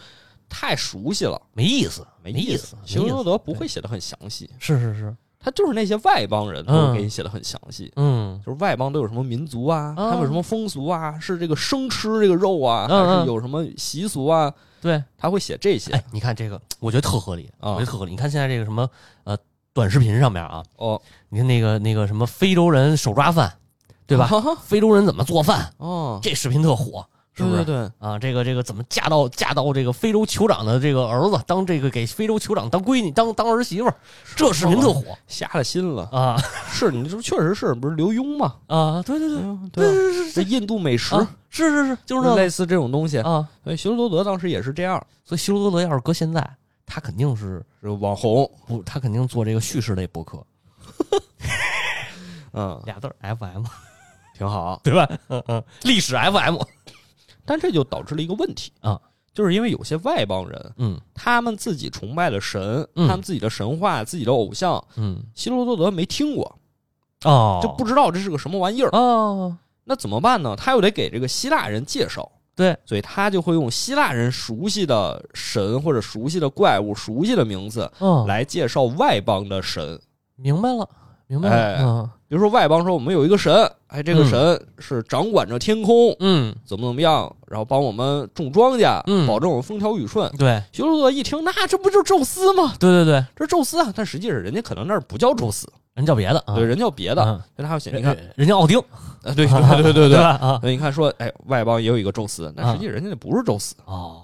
太熟悉了，没意思，没意思。希罗多德不会写的很详细，是是是，他就是那些外邦人都会给你写的很详细。嗯就是外邦都有什么民族啊，啊他们有什么风俗啊，是这个生吃这个肉啊，嗯嗯还是有什么习俗啊？对，他会写这些哎，你看这个，我觉得特合理，啊我觉得特合理。你看现在这个什么呃短视频上面啊，哦，你看那个那个什么非洲人手抓饭，对吧？非洲人怎么做饭？哦，这视频特火，是不是？对啊，这个这个怎么嫁到嫁到这个非洲酋长的这个儿子，当这个给非洲酋长当闺女，当当儿媳妇儿，这视频特火瞎了心了。啊 是你这不确实是不是刘墉吗？啊！对对对嗯对对，对这印度美食啊是是是，就是类似这种东西。啊。所以希罗多德当时也是这样，所以希罗多德要是搁现在，他肯定是是网红。不，他肯定做这个叙事类博客，嗯，俩字儿 FM，挺好。对吧？嗯嗯，历史 FM，但这就导致了一个问题啊，就是因为有些外邦人，嗯他们自己崇拜的神，嗯他们自己的神话、自己的偶像，嗯，希罗多德没听过。哦，就不知道这是个什么玩意儿。哦，那怎么办呢？他又得给这个希腊人介绍，对，所以他就会用希腊人熟悉的神或者熟悉的怪物、熟悉的名字嗯，来介绍外邦的神。明白了，明白了，哎嗯比如说外邦说我们有一个神，哎，这个嗯神是掌管着天空，嗯，怎么怎么样，然后帮我们种庄稼，嗯保证我们风调雨顺。对，希罗多德一听，那这不就是宙斯吗？对对对，这是宙斯啊！但实际上人家可能那儿不叫宙斯，人叫别的啊，对，人叫别的。嗯所以他要写，你看，人家奥丁，啊，对 对对对 对吧？啊，你看说，哎，外邦也有一个宙斯，但啊实际人家那不是宙斯，哦。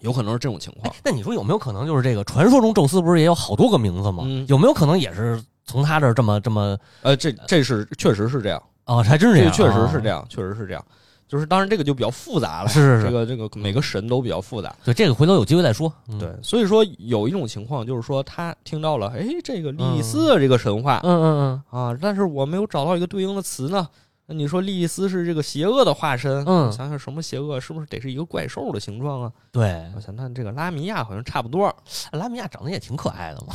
有可能是这种情况哎。，那你说有没有可能就是这个传说中宙斯不是也有好多个名字吗？嗯有没有可能也是从他这儿这么这么呃，这这是确实是这样，哦，还真是这样，确实是这样。样，确实是这样。就是当然这个就比较复杂了，是是是这个这个每个神都比较复杂。对，这个回头有机会再说。嗯，对，所以说有一种情况就是说他听到了，哎，这个莉莉丝的这个神话嗯嗯嗯啊，但是我没有找到一个对应的词呢。那你说莉莉丝是这个邪恶的化身，嗯想想什么邪恶，是不是得是一个怪兽的形状啊？嗯，对，我想那这个拉米亚好像差不多，拉米亚长得也挺可爱的嘛，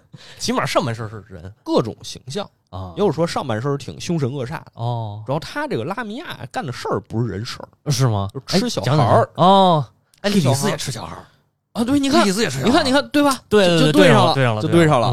起码上半身是人。各种形象。啊。也有说上半身挺凶神恶煞的，哦，主要他这个拉米亚干的事儿不是人事儿。是吗？就吃小孩儿。哦，哎，莉莉丝也吃小孩儿，啊。对，你看莉莉，丝也吃小孩，你看，你看，对吧？对对就对上了。对上了，就对上了。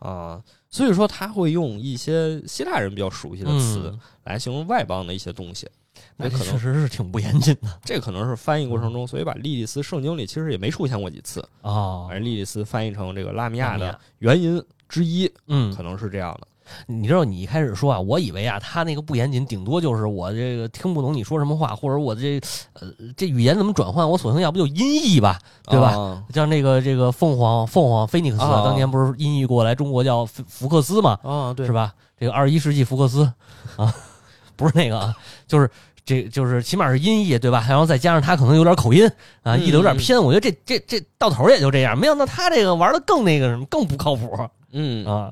嗯。啊。所以说他会用一些希腊人比较熟悉的词嗯。来形容外邦的一些东西，这可能实是挺不严谨的这可能是翻译过程嗯中，所以把莉莉丝圣经里其实也没出现过几次，哦而莉莉丝翻译成这个拉米亚的原因之一，嗯可，能是这样的。你知道，你一开始说啊，我以为啊，他那个不严谨，顶多就是我这个听不懂你说什么话，或者我这呃这语言怎么转换，我索性要不就音译吧，对吧？啊像那个这个凤凰凤凰菲尼克斯，啊当年不是音译过来中国叫福福克斯嘛，啊，对是？吧？这个二十一世纪福克斯 啊，不是那个啊，就是这就是起码是音译对吧？然后再加上他可能有点口音啊，嗯译的有点偏，我觉得这这这到头也就这样，没想到他这个玩的更那个什么，更不靠谱嗯，啊。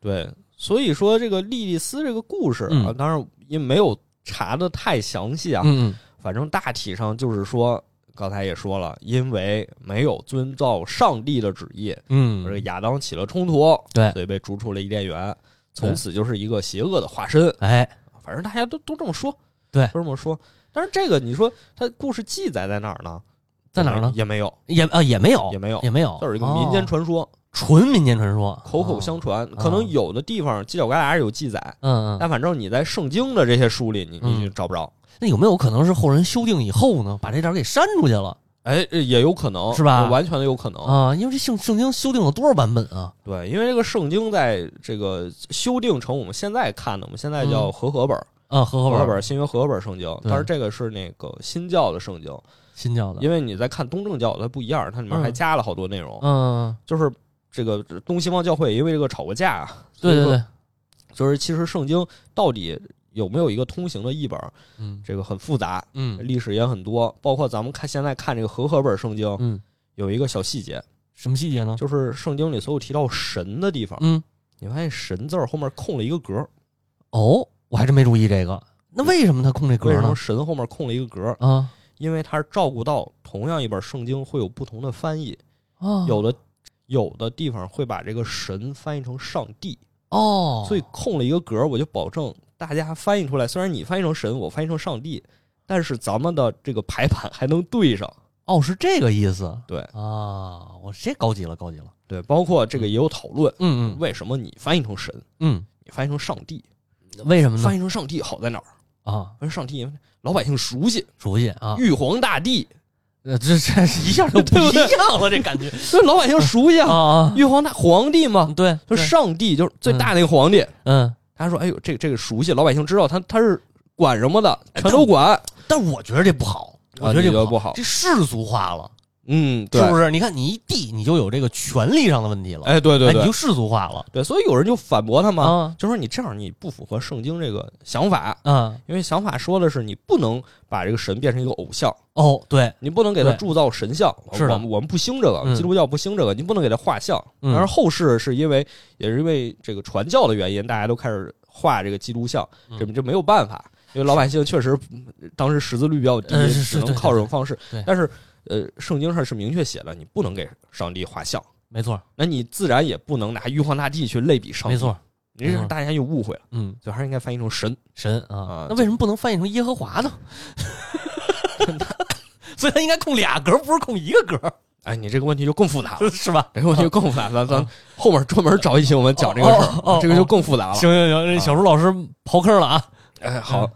对。所以说这个莉莉丝这个故事啊，嗯当然因为没有查的太详细啊，嗯反正大体上就是说，刚才也说了，因为没有遵照上帝的旨意，嗯这个亚当起了冲突，对所以被逐出了伊甸园，从此就是一个邪恶的化身。哎，反正大家都都这么说，对都这么说。但是这个你说它故事记载在哪儿呢？在哪儿呢？也没有，也啊也没有也没有，也没有，就是一个民间哦传说，纯民间传说，口口相传。传。可能有的地方犄角旮旯有记载，嗯嗯，但反正你在圣经的这些书里，你你就找不着。那有没有可能是后人修订以后呢，把这点儿给删出去了哎，也有可能是吧完全的有可能。啊？因为这圣圣经修订了多少版本啊？对，因为这个圣经在这个修订成我们现在看的，我们现在叫嗯和合本儿，啊，和合合本儿新约和合本儿圣经，但是这个是那个新教的圣经，新教的，因为你在看东正教它不一样，它里面还嗯。加了好多内容，嗯，就是这个东西方教会因为这个吵过架对对对，就是其实圣经到底有没有一个通行的译本，嗯。这个很复杂，嗯。历史也很多，包括咱们看现在看这个和合本圣经，嗯，有一个小细节，什么细节呢？就是圣经里所有提到神的地方，嗯，你发现神字儿后面空了一个格儿。哦，我还真没注意这个。那为什么他空这格为什么呢？神后面空了一个格儿？啊因为他是照顾到同样一本圣经会有不同的翻译，啊，有的有的地方会把这个神翻译成上帝，哦，所以空了一个格儿，我就保证大家翻译出来。虽然你翻译成神，我翻译成上帝，但是咱们的这个排版还能对上。哦是这个意思对啊，我这高级了，高级了。对，包括这个也有讨论，嗯嗯为什么你翻译成神，嗯，你翻译成上帝？为什么呢翻？译成上帝好在哪儿？啊，翻译成上帝，老百姓熟悉，熟悉啊，玉皇大帝，呃这这 一下就 不一样了，这感觉这 老百姓熟悉啊玉皇大皇帝嘛，对，就是上帝，就是最大那个皇帝。嗯，他说：“哎呦，这个这个熟悉，老百姓知道他他是管什么的，哎全都管。但我觉得这不好，我觉得这得不好这世俗化了，嗯，对是，不是？你看你一递，你就有这个权利上的问题了，哎，对对对哎你就世俗化了对，所以有人就反驳他嘛，啊就说你这样你不符合圣经这个想法，啊因为想法说的是你不能把这个神变成一个偶像，哦，对，你不能给他对铸造神像。是的我们我们不兴这个，嗯基督教不兴这个，你不能给他画像。嗯当然后世是因为也是因为这个传教的原因，大家都开始画这个基督像，嗯这这没有办法。因为老百姓确实嗯当时识字率比较低，呃是是只能对靠这种方式对。但是，呃，圣经上是明确写了，你不能给上帝画像，没错，那你自然也不能拿玉皇大帝去类比上帝。没错，你这大家又误会了，嗯，就还是应该翻译成神。神啊啊，那为什么不能翻译成耶和华呢？所以它应该空俩格，不是空一个格，哎，你这个问题就更复杂了，是吧？这个问题就更复杂了。咱咱后面专门找一期我们讲这个事哦哦哦儿，这个就更复杂了。行行行，这小朱老师刨坑了啊！哎，好，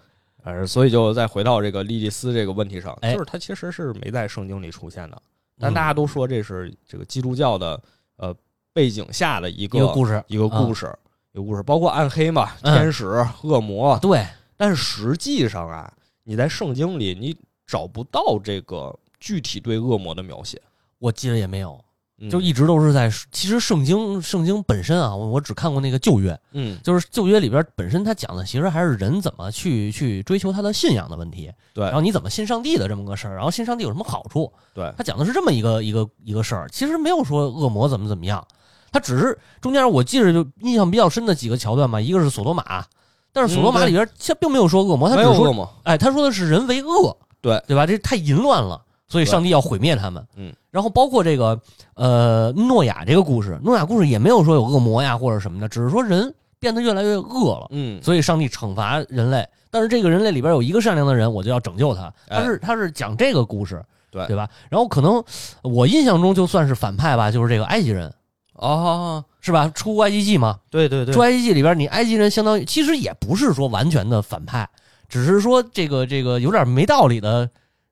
呃，所以就再回到这个莉莉丝这个问题上，哎就是它其实是没在圣经里出现的，但嗯大家都说这是这个基督教的呃背景下的一个一个故事，一个故事，一个故事，包括暗黑嘛，嗯天使、恶魔，对，但是实际上啊，你在圣经里你找不到这个具体对恶魔的描写，我记得也没有，嗯就一直都是在。其实圣经圣经本身啊，我我只看过那个旧约，嗯。就是旧约里边本身它讲的其实还是人怎么去去追求他的信仰的问题，对。然后你怎么信上帝的这么个事儿，然后信上帝有什么好处，对。他讲的是这么一个一个一个事儿，其实没有说恶魔怎么怎么样，他只是中间我记着就印象比较深的几个桥段嘛，一个是索多玛，但是索多玛里边其实并没有说恶魔，他没只是说，有恶魔，哎，他说的是人为恶，对。对吧？这太淫乱了，所以上帝要毁灭他们。嗯，然后包括这个呃诺亚这个故事，诺亚故事也没有说有恶魔呀或者什么的，只是说人变得越来越恶了。嗯所以上帝惩罚人类，但是这个人类里边有一个善良的人，我就要拯救他。哎他是他是讲这个故事，对对吧？然后可能我印象中就算是反派吧，就是这个埃及人，哦，是吧？出埃及记嘛，对对对出，埃及记里边，你埃及人相当于其实也不是说完全的反派，只是说这个这个有点没道理的，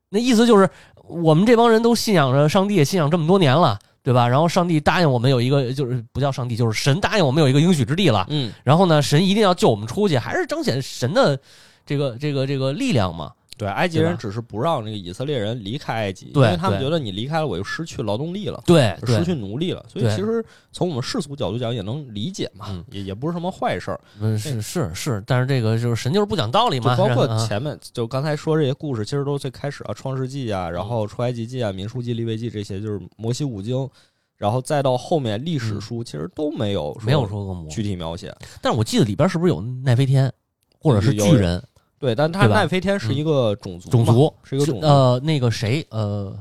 那意思就是我们这帮人都信仰着上帝，信仰这么多年了。对吧？然后上帝答应我们有一个，就是不叫上帝，就是神答应我们有一个应许之地了。嗯，然后呢，神一定要救我们出去，还是彰显神的这个这个这个力量嘛？对，埃及人只是不让那个以色列人离开埃及，因为他们觉得你离开了，我就失去劳动力了。对失去奴隶了，所以其实从我们世俗角度讲也能理解嘛，嗯也也不是什么坏事儿。嗯，是是是，但是这个就是神就是不讲道理嘛，就包括啊前面就刚才说这些故事，其实都是最开始啊，《创世纪》啊，然后《出埃及记》啊，《民书记》《利未记》这些，就是摩西五经，然后再到后面历史书，其实都没有嗯没有说具体描写。但是我记得里边是不是有奈飞天，或者是巨人对，但他奈飞天是一个种族嘛，种族？是一个种族。呃，那个谁，呃，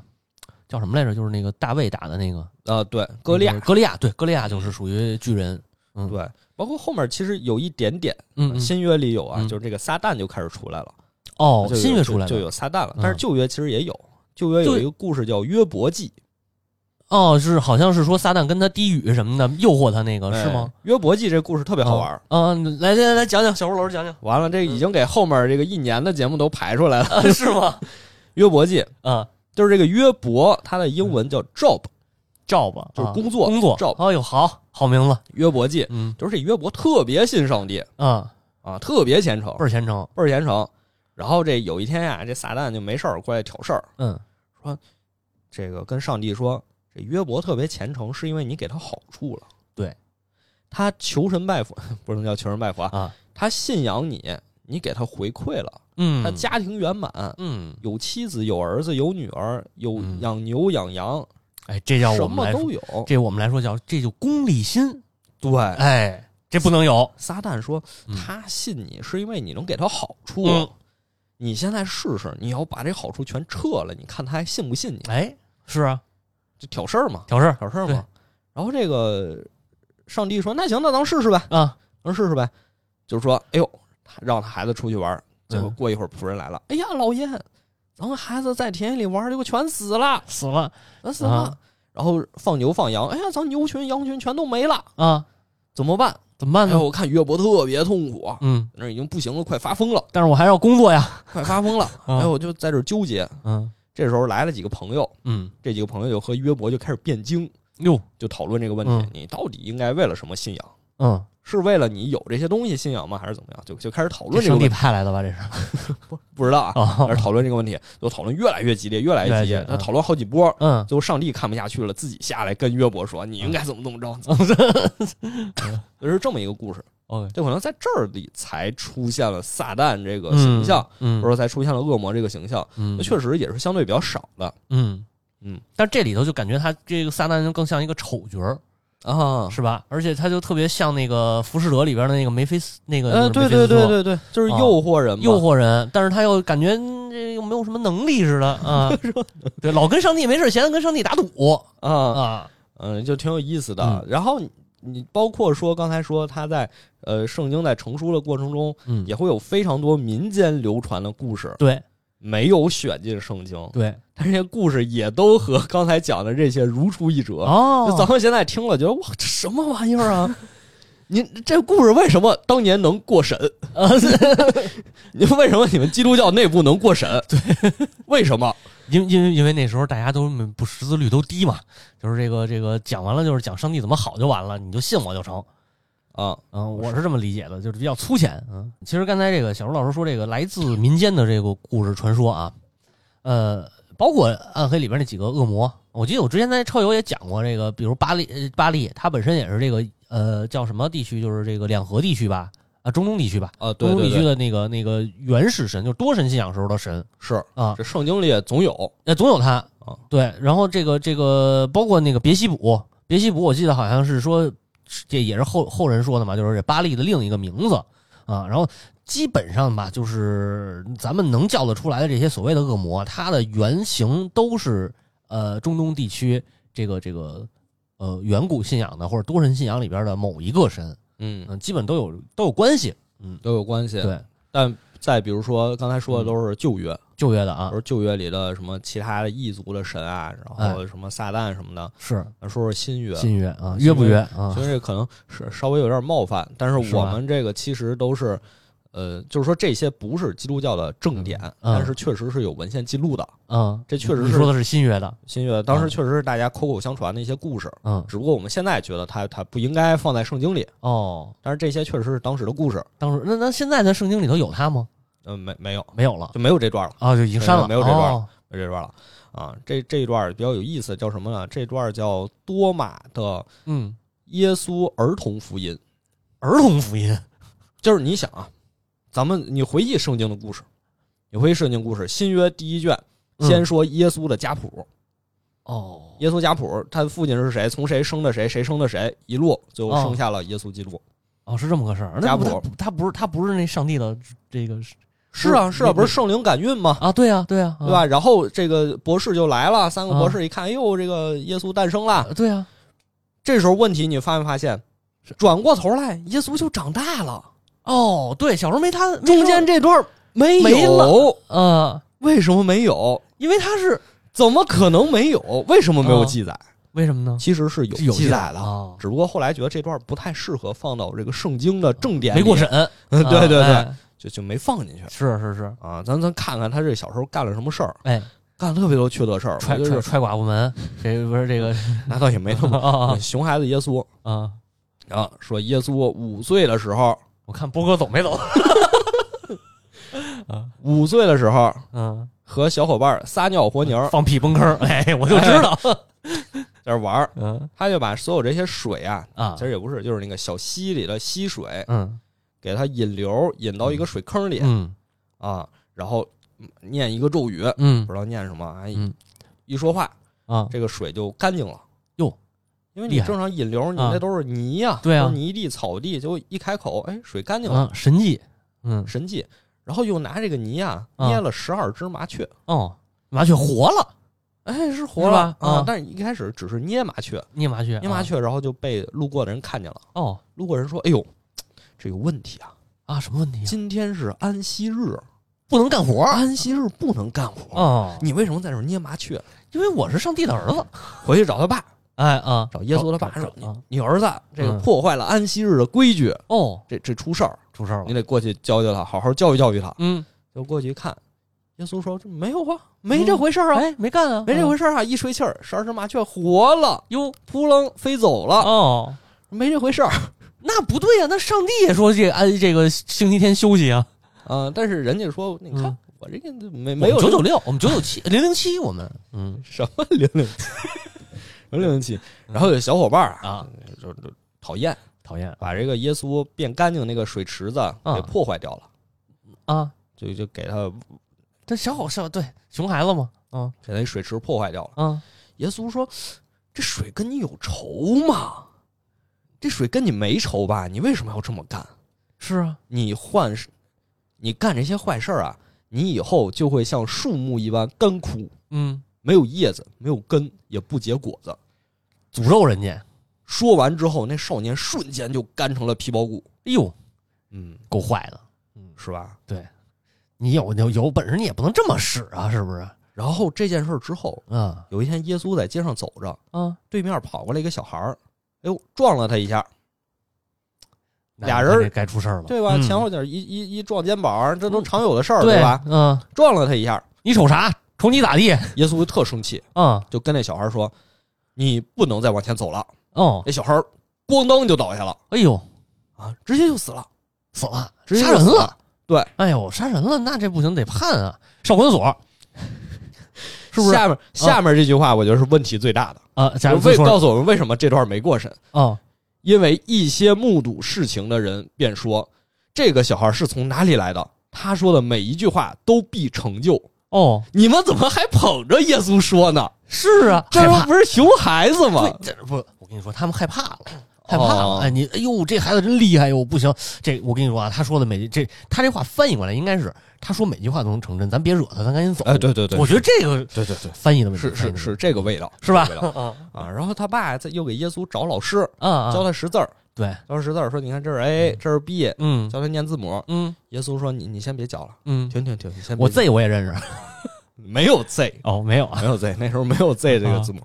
叫什么来着？就是那个大卫打的那个呃，对，歌利亚，歌利亚，对，歌利亚就是属于巨人。嗯，对，包括后面其实有一点点，嗯，嗯新约里有啊，嗯就是这个撒旦就开始出来了。哦，新约出来就就有撒旦了，嗯但是旧约其实也有。旧约有一个故事叫约伯记，哦，是好像是说撒旦跟他低语什么的，诱惑他那个是吗？哎？？约伯记这故事特别好玩儿。嗯，来来来讲讲，小胡老师讲讲，完了，这已经给后面这个一年的节目都排出来了。啊是吗？约伯记。啊。就是这个约伯，他的英文叫 job，，job 就是啊。工作工作。Job 哎呦，好好名字，约伯记。嗯。就是这约伯特别信上帝。啊，啊，特别虔诚，倍儿虔诚，倍儿虔诚。然后这有一天呀，这撒旦就没事儿过来挑事儿，嗯。说这个跟上帝说，这约伯特别虔诚，是因为你给他好处了。对，他求神拜佛，不能叫求神拜佛啊，啊，他信仰你，你给他回馈了，嗯，他家庭圆满，嗯，有妻子，有儿子，有女儿，有嗯。养牛养羊，哎，这叫我什们来说，么都有。这我们来说叫这就功利心，对，哎，这不能有，撒旦说嗯。他信你是因为你能给他好处，嗯。你现在试试，你要把这好处全撤了，你看他还信不信你？哎，是啊，就挑事儿嘛，挑事儿挑事儿嘛。然后这个上帝说：“那行，那咱试试呗，啊，咱试试呗。”就是说，哎呦，让他孩子出去玩儿，结果嗯过一会儿仆人来了，哎呀，老爷，咱们孩子在田野里玩儿，结果全死了，死了全死了。啊然后放牛放羊，哎呀，咱牛群羊群全都没了，啊，怎么办？怎么办呢哎，？我看约伯特别痛苦，嗯，那已经不行了，快发疯了，但是我还要工作呀，快发疯了。啊哎，我就在这纠结。嗯这时候来了几个朋友，嗯，这几个朋友就和约伯就开始辩经，哟，就讨论这个问题：嗯你到底应该为了什么信仰？嗯，是为了你有这些东西信仰吗？还是怎么样？就就开始讨论这个问题。派来的吧？这是 不不知道啊，啊开始讨论这个问题，就讨论越来越激烈，越来越激烈。越来越激烈他讨论好几波，嗯最后上帝看不下去了，自己下来跟约伯说：“你应该怎么怎么着。”就是这么一个故事。，OK，就可能在这儿里才出现了撒旦这个形象，嗯，或者说才出现了恶魔这个形象。嗯，那确实也是相对比较少的嗯嗯，但这里头就感觉他这个撒旦就更像一个丑角儿，啊。是吧？而且他就特别像那个《浮士德》里边的那个梅菲斯，那个呃，对对对，对对，就是啊诱惑人嘛，诱惑人，但是他又感觉又没有什么能力似的啊，对，老跟上帝没事闲的跟上帝打赌啊，啊，嗯，就挺有意思的。嗯然后你包括说刚才说他在呃圣经在成书的过程中，嗯，也会有非常多民间流传的故事，对没有选进圣经，对但这些故事也都和刚才讲的这些如出一辙。哦就咱们现在听了，觉得哇，这什么玩意儿啊？您这故事为什么当年能过审？啊，你为什么你们基督教内部能过审？对，为什么？因因为因为那时候大家都不识字率都低嘛，就是这个这个讲完了就是讲上帝怎么好就完了，你就信我就成。啊，嗯，我是这么理解的，就是比较粗浅。嗯，其实刚才这个小周老师说这个来自民间的这个故事传说啊，呃，包括暗黑里边那几个恶魔，我记得我之前在超游也讲过这个，比如巴利呃巴利，它本身也是这个呃叫什么地区，就是这个两河地区吧，啊中东地区吧，啊，中东地区的那个那个原始神，就是多神信仰时候的神是啊，这圣经里也总有那总有他啊。对，然后这个这个包括那个别西卜，别西卜我记得好像是说，这也是后后人说的嘛，就是这巴利的另一个名字啊。然后基本上吧，就是咱们能叫得出来的这些所谓的恶魔，它的原型都是呃中东地区这个这个呃远古信仰的或者多神信仰里边的某一个神，嗯嗯，基本都有都有关系。嗯，都有关系。，对，但再比如说刚才说的都是旧约，旧约的啊都，是旧约里的什么其他的异族的神啊，然后什么撒旦什么的。是说说新约，新约啊，约约不约啊所以这可能是稍微有点冒犯，但是我们这个其实都是，呃，就是说这些不是基督教的正典，嗯但是确实是有文献记录的。嗯，这确实是你说的是新约的，新约当时嗯。确实是大家口口相传的一些故事，嗯，只不过我们现在觉得它它不应该放在圣经里，哦，但是这些确实是当时的故事。当时那那现在在圣经里头有它吗？嗯，没没有。没有了。就没有这段了，啊，就已经删了，没有这段哦。没有这段了。啊。这这一段比较有意思，叫什么呢？这段叫多马的嗯，耶稣儿童福音。儿童福音，就是你想啊，咱们你回忆圣经的故事，你回忆圣经故事，新约第一卷嗯先说耶稣的家谱，哦，耶稣家谱，他的父亲是谁，从谁生的谁，谁生的谁，一路最后哦生下了耶稣基督。哦，是这么个事儿。那家谱他他不是他不是那上帝的这个是啊，是啊，不是圣灵感孕吗？啊？对啊，对啊，对吧？然后这个博士就来了，三个啊博士一看，哎呦，这个耶稣诞生了。啊？对啊，这时候问题你发没发现？转过头来，耶稣就长大了，哦，对，小时候没他中间这段没没有，嗯，为什么没有？因为他是怎么可能没有？为什么没有啊记载？为什么呢？其实是有记载的，啊，只不过后来觉得这段不太适合放到这个圣经的正典里，没过审，嗯，对对对，哎就就没放进去是是是，啊。咱咱看看他这小时候干了什么事儿，哎，干了特别多缺德事儿。踹踹踹寡妇门，这不是这个 那倒也没那么 啊熊孩子耶稣啊！啊，说耶稣五岁的时候，我看波哥走没走？五岁的时候嗯，和小伙伴撒尿和泥儿放屁崩坑，哎，我就知道，在这玩儿，嗯他就把所有这些水啊，啊其，实也不是，就是那个小溪里的溪水，嗯给它引流，引到一个水坑里嗯啊，然后念一个咒语，嗯不知道念什么，哎，嗯一说话，啊，这个水就干净了。哟，因为你正常引流，你啊那都是泥呀，对啊泥地、草地，就一开口，哎，水干净了，啊，神迹，嗯神迹。然后又拿这个泥啊，啊捏了十二只麻雀，哦，麻雀活了，哎，是活了吧啊但是一开始只是捏麻雀，捏麻雀，啊捏麻雀，然后就被路过的人看见了。哦路过人说：“哎呦，这有问题啊！啊，什么问题啊？今天是安息日，不能干活安息日不能干活。哦，你为什么在这儿捏麻雀？因为我是上帝的儿子，回去找他爸，哎啊，找耶稣的爸说：你你儿子这个嗯。破坏了安息日的规矩，哦，这这出事儿，出事儿了，你得过去教教他，好好教育教育他。嗯，就过去一看，耶稣说：这没有啊，没这回事儿啊，哎，没干啊，没这回事儿啊！一吹气儿，十二只麻雀活了，哟扑棱飞走了，哦，没这回事儿。那不对呀，那上帝也说这个安这个星期天休息啊，啊，但是人家说，你看、嗯我这个没没有九九六，我们九九七零零七，我们嗯。什么零零七，零零七，然后有小伙伴儿啊，就就讨厌，讨厌。把这个耶稣变干净那个水池子给破坏掉了，啊，就就给他这小好笑，对，熊孩子嘛，啊。给他水池破坏掉了。啊，耶稣说：“这水跟你有仇吗？这水跟你没仇吧？你为什么要这么干？是啊，你换，你干这些坏事儿啊，你以后就会像树木一般干枯，嗯，没有叶子，没有根，也不结果子。诅咒人家，说完之后，那少年瞬间就干成了皮包骨。哎呦，嗯，够坏的。嗯是吧？对，你有有有本事，你也不能这么使啊，是不是？然后这件事之后，嗯有一天耶稣在街上走着，啊，对面跑过来一个小孩儿，哎呦，撞了他一下，俩人该出事儿了，对吧？嗯前后脚一一一撞肩膀，这都常有的事儿，对吧？？嗯，撞了他一下，你瞅啥？瞅你咋地？耶稣就特生气，嗯就跟那小孩说：“你不能再往前走了。哦”，那小孩咣当就倒下了哎呦，啊，直接就死了，死了，直接杀人了。对，哎呦，杀人了，那这不行，得判啊，上管所，是不是？下面下面这句话，我觉得是问题最大的。啊，假如为告诉我们为什么这段没过审？啊，因为一些目睹事情的人便说，这个小孩是从哪里来的？他说的每一句话都必成就。哦，你们怎么还捧着耶稣说呢？是啊，这不是熊孩子吗？对，这不，我跟你说，他们害怕了。害怕了，哦哎，你，哎呦，这孩子真厉害哟！不行，这我跟你说啊，他说的每这，他这话翻译过来应该是，他说每句话都能成真，咱别惹他，咱赶紧走。哎，对对对，我觉得这个对对对，翻译的问题是是是这个味道，是吧？啊啊，然后他爸再又给耶稣找老师！教他识字儿，对，教他识字儿，说你看这是 A，这是 B，嗯教他念字母。嗯耶稣说你你先别教了，嗯，停停停，你先别我 Z 我也认识。没有 Z，哦，没有啊没有 Z，那时候没有 Z 这个字母。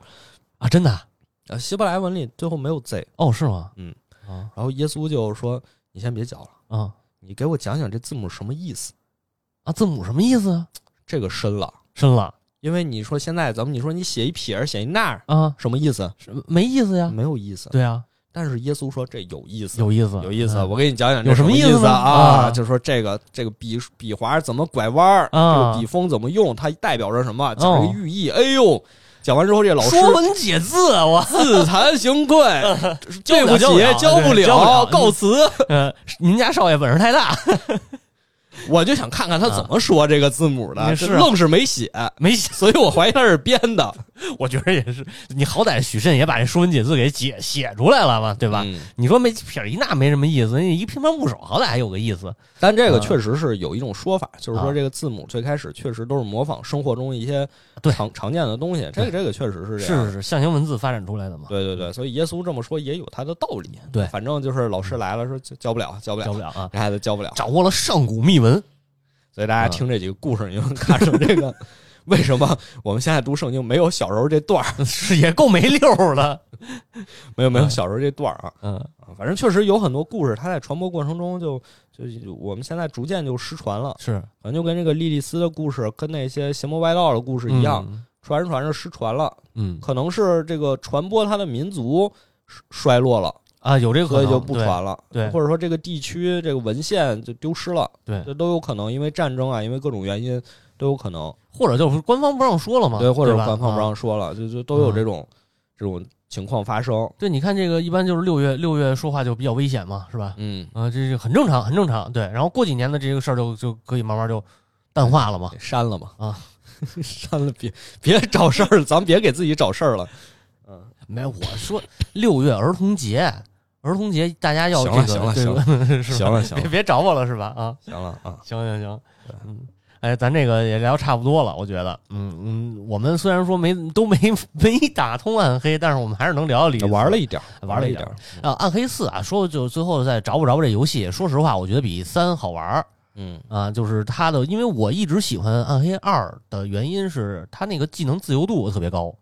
啊，真的啊啊，希伯来文里最后没有 Z，哦，是吗？嗯啊然后耶稣就说你先别教了，啊你给我讲讲这字母什么意思？啊，字母什么意思啊？这个深了，深了因为你说现在咱们你说你写一撇儿写一捺儿啊，什么意思？是没意思呀。没有意思。对啊，但是耶稣说这有意思，有意思，有意思。嗯我给你讲讲这有什么么意思啊？啊就说这个这个笔笔划怎么拐弯儿，啊这个笔锋怎么用，它代表着什么？讲这哦个寓意。哎呦，讲完之后这老师说文解字啊，我自惭形愧，对不起教不了，告辞。呃，您家少爷本事太大，我就想看看他怎么说这个字母的，啊是愣是没写，没写所以我怀疑他是编的，我觉得也是，你好歹许慎也把这《说文解字》给解写出来了嘛，对吧？嗯你说没撇一捺没什么意思，你一乒乓部首好歹还有个意思。但这个啊确实是有一种说法，就是说啊这个字母最开始确实都是模仿生活中一些对常常见的东西，这个这个确实是这样。是是是，象形文字发展出来的嘛，对对对，所以耶稣这么说也有他的道理。对反正就是老师来了说教教不了，教不了，教不了啊。这孩子教不了。掌握了上古秘闻，所以大家听这几个故事，你就能看出这个 为什么我们现在读圣经没有小时候这段儿，是也够没溜儿的。没有没有小时候这段儿啊。嗯，啊反正确实有很多故事，它在传播过程中就就就我们现在逐渐就失传了，是。反正就跟这个莉莉丝的故事，跟那些邪魔歪道的故事一样，嗯。传着传着失传了。嗯。可能是这个传播它的民族衰落了，啊，有这个可能，所以就不。传了。对或者说这个地区这个文献就丢失了，对这都有可能，因为战争啊，因为各种原因都有可能。或者就是官方不让说了嘛，对，或者官方不啊让说了，就就都有这种这种情况发生。对，你看这个一般就是六月六月说话就比较危险嘛，是吧？嗯，啊，这是很正常，很正常。对，然后过几年的这个事儿就就可以慢慢就淡化了嘛。给删了嘛啊，删了，别别找事儿了，咱别给自己找事儿了。没，我说六月儿童节，儿童节大家要这个行了这个 是吧行了行了别 别找我了是吧？啊，行了啊，行行行，嗯，哎，咱这个也聊差不多了，我觉得，嗯嗯，我们虽然说没都没 没打通暗黑，但是我们还是能聊聊里玩了一点玩了一点。啊。暗黑四啊，说就最后再找不着这游戏，说实话，我觉得比三好玩儿嗯啊。就是它的，因为我一直喜欢暗黑二的原因是它那个技能自由度特别高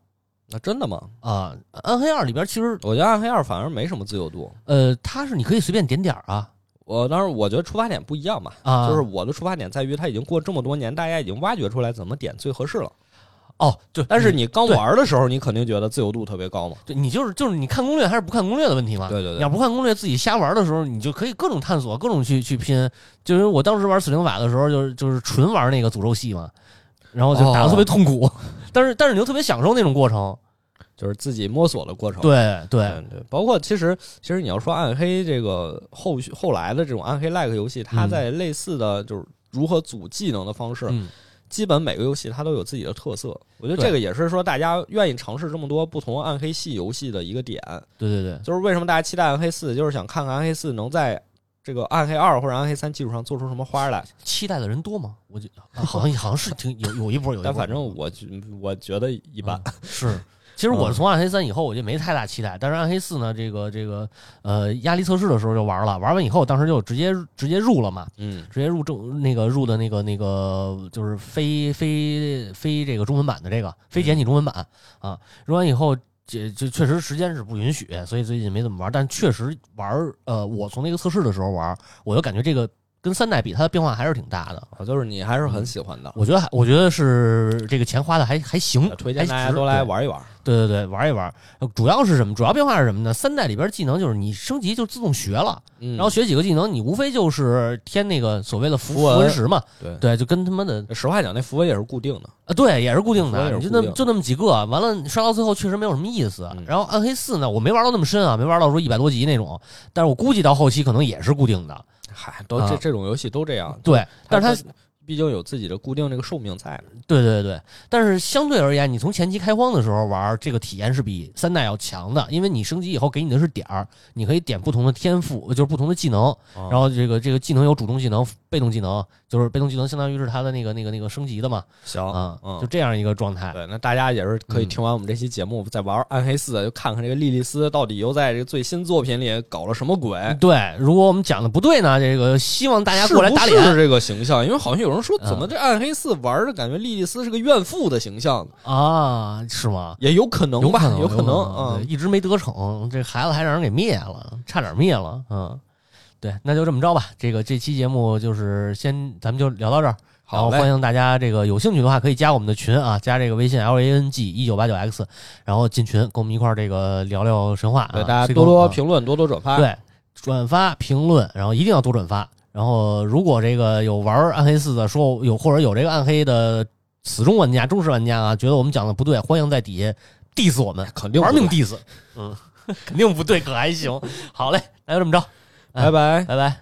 那真的吗？啊。暗黑二里边其实我觉得暗黑二反而没什么自由度。呃，它是你可以随便点点儿啊我当时，我觉得出发点不一样嘛，啊，就是我的出发点在于，它已经过这么多年，大家已经挖掘出来怎么点最合适了。哦，对，但是你刚玩的时候，你肯定觉得自由度特别高嘛。对你就是就是你看攻略还是不看攻略的问题嘛。对对对你要不看攻略，自己瞎玩的时候，你就可以各种探索，各种去去拼。就是我当时玩死灵法的时候，就是就是纯玩那个诅咒系嘛，然后就打的特别痛苦，但是但是你又特别享受那种过程。就是自己摸索的过程。对对，对对，包括其实其实你要说暗黑这个后续后来的这种暗黑 like 游戏，它嗯在类似的就是如何组技能的方式，嗯，基本每个游戏它都有自己的特色。我觉得这个也是说大家愿意尝试这么多不同暗黑系游戏的一个点。对对对，就是为什么大家期待暗黑四，就是想看看暗黑四能在这个暗黑二或者暗黑三基础上做出什么花来。期待的人多吗？我觉得、啊好像好像是挺有有一波有一波，但反正我觉我觉得一般。嗯是。其实我是从暗黑三以后我就没太大期待，但是暗黑四呢，这个这个呃压力测试的时候就玩了，玩完以后当时就直接直接入了嘛，嗯直接入正那个入的那个那个就是非非非这个中文版的这个非简体中文版啊，入完以后。这就确实时间是不允许，所以最近没怎么玩。但确实玩，呃，我从那个测试的时候玩，我就感觉这个跟三代比，它的变化还是挺大的。啊，就是你还是很喜欢的，我觉得还，我觉得是这个钱花的还还行，推荐大家都来玩一玩。对对对，玩一玩。主要是什么？主要变化是什么呢？三代里边技能就是你升级就自动学了，嗯，然后学几个技能，你无非就是添那个所谓的符符文石嘛。对对，就跟他妈的实话讲，那符文也是固定的。啊，对，也是固定的，就那么就那么几个，完了刷到最后确实没有什么意思。嗯然后暗黑四呢，我没玩到那么深啊，没玩到说一百多级那种，但是我估计到后期可能也是固定的。嗨，都啊这这种游戏都这样。对，但是它它毕竟有自己的固定这个寿命在。对对对，但是相对而言，你从前期开荒的时候玩这个体验是比三代要强的，因为你升级以后给你的是点儿，你可以点不同的天赋，就是不同的技能，然后这个这个技能有主动技能、被动技能，就是被动技能相当于是它的那个那个那个升级的嘛，行啊，嗯就这样一个状态。对，那大家也是可以嗯听完我们这期节目，再玩《暗黑四》，就看看这个莉莉丝到底又在这个最新作品里搞了什么鬼。对，如果我们讲的不对呢，这个希望大家过来打脸是这个形象？因为好像有人说，嗯怎么这《暗黑四》玩的感觉莉莉丝是个怨妇的形象？啊，是吗？也有可能吧，有可能，有可能嗯，一直没得逞，这孩子还让人给灭了，差点灭了，嗯，对，那就这么着吧。这个这期节目就是先咱们就聊到这儿，然后欢迎大家这个有兴趣的话可以加我们的群啊，加这个微信 L A N G 一九八九 X，然后进群跟我们一块儿这个聊聊神话啊，对大家多多评论，多多转发。，对，转发评论，然后一定要多转发。然后如果这个有玩暗黑四的，说有或者有这个暗黑的死忠玩家、忠实玩家啊，觉得我们讲的不对，欢迎在底下 diss 我们，肯定玩命 diss，嗯，肯定不对，可还行。好嘞，那就这么着，拜拜。拜拜。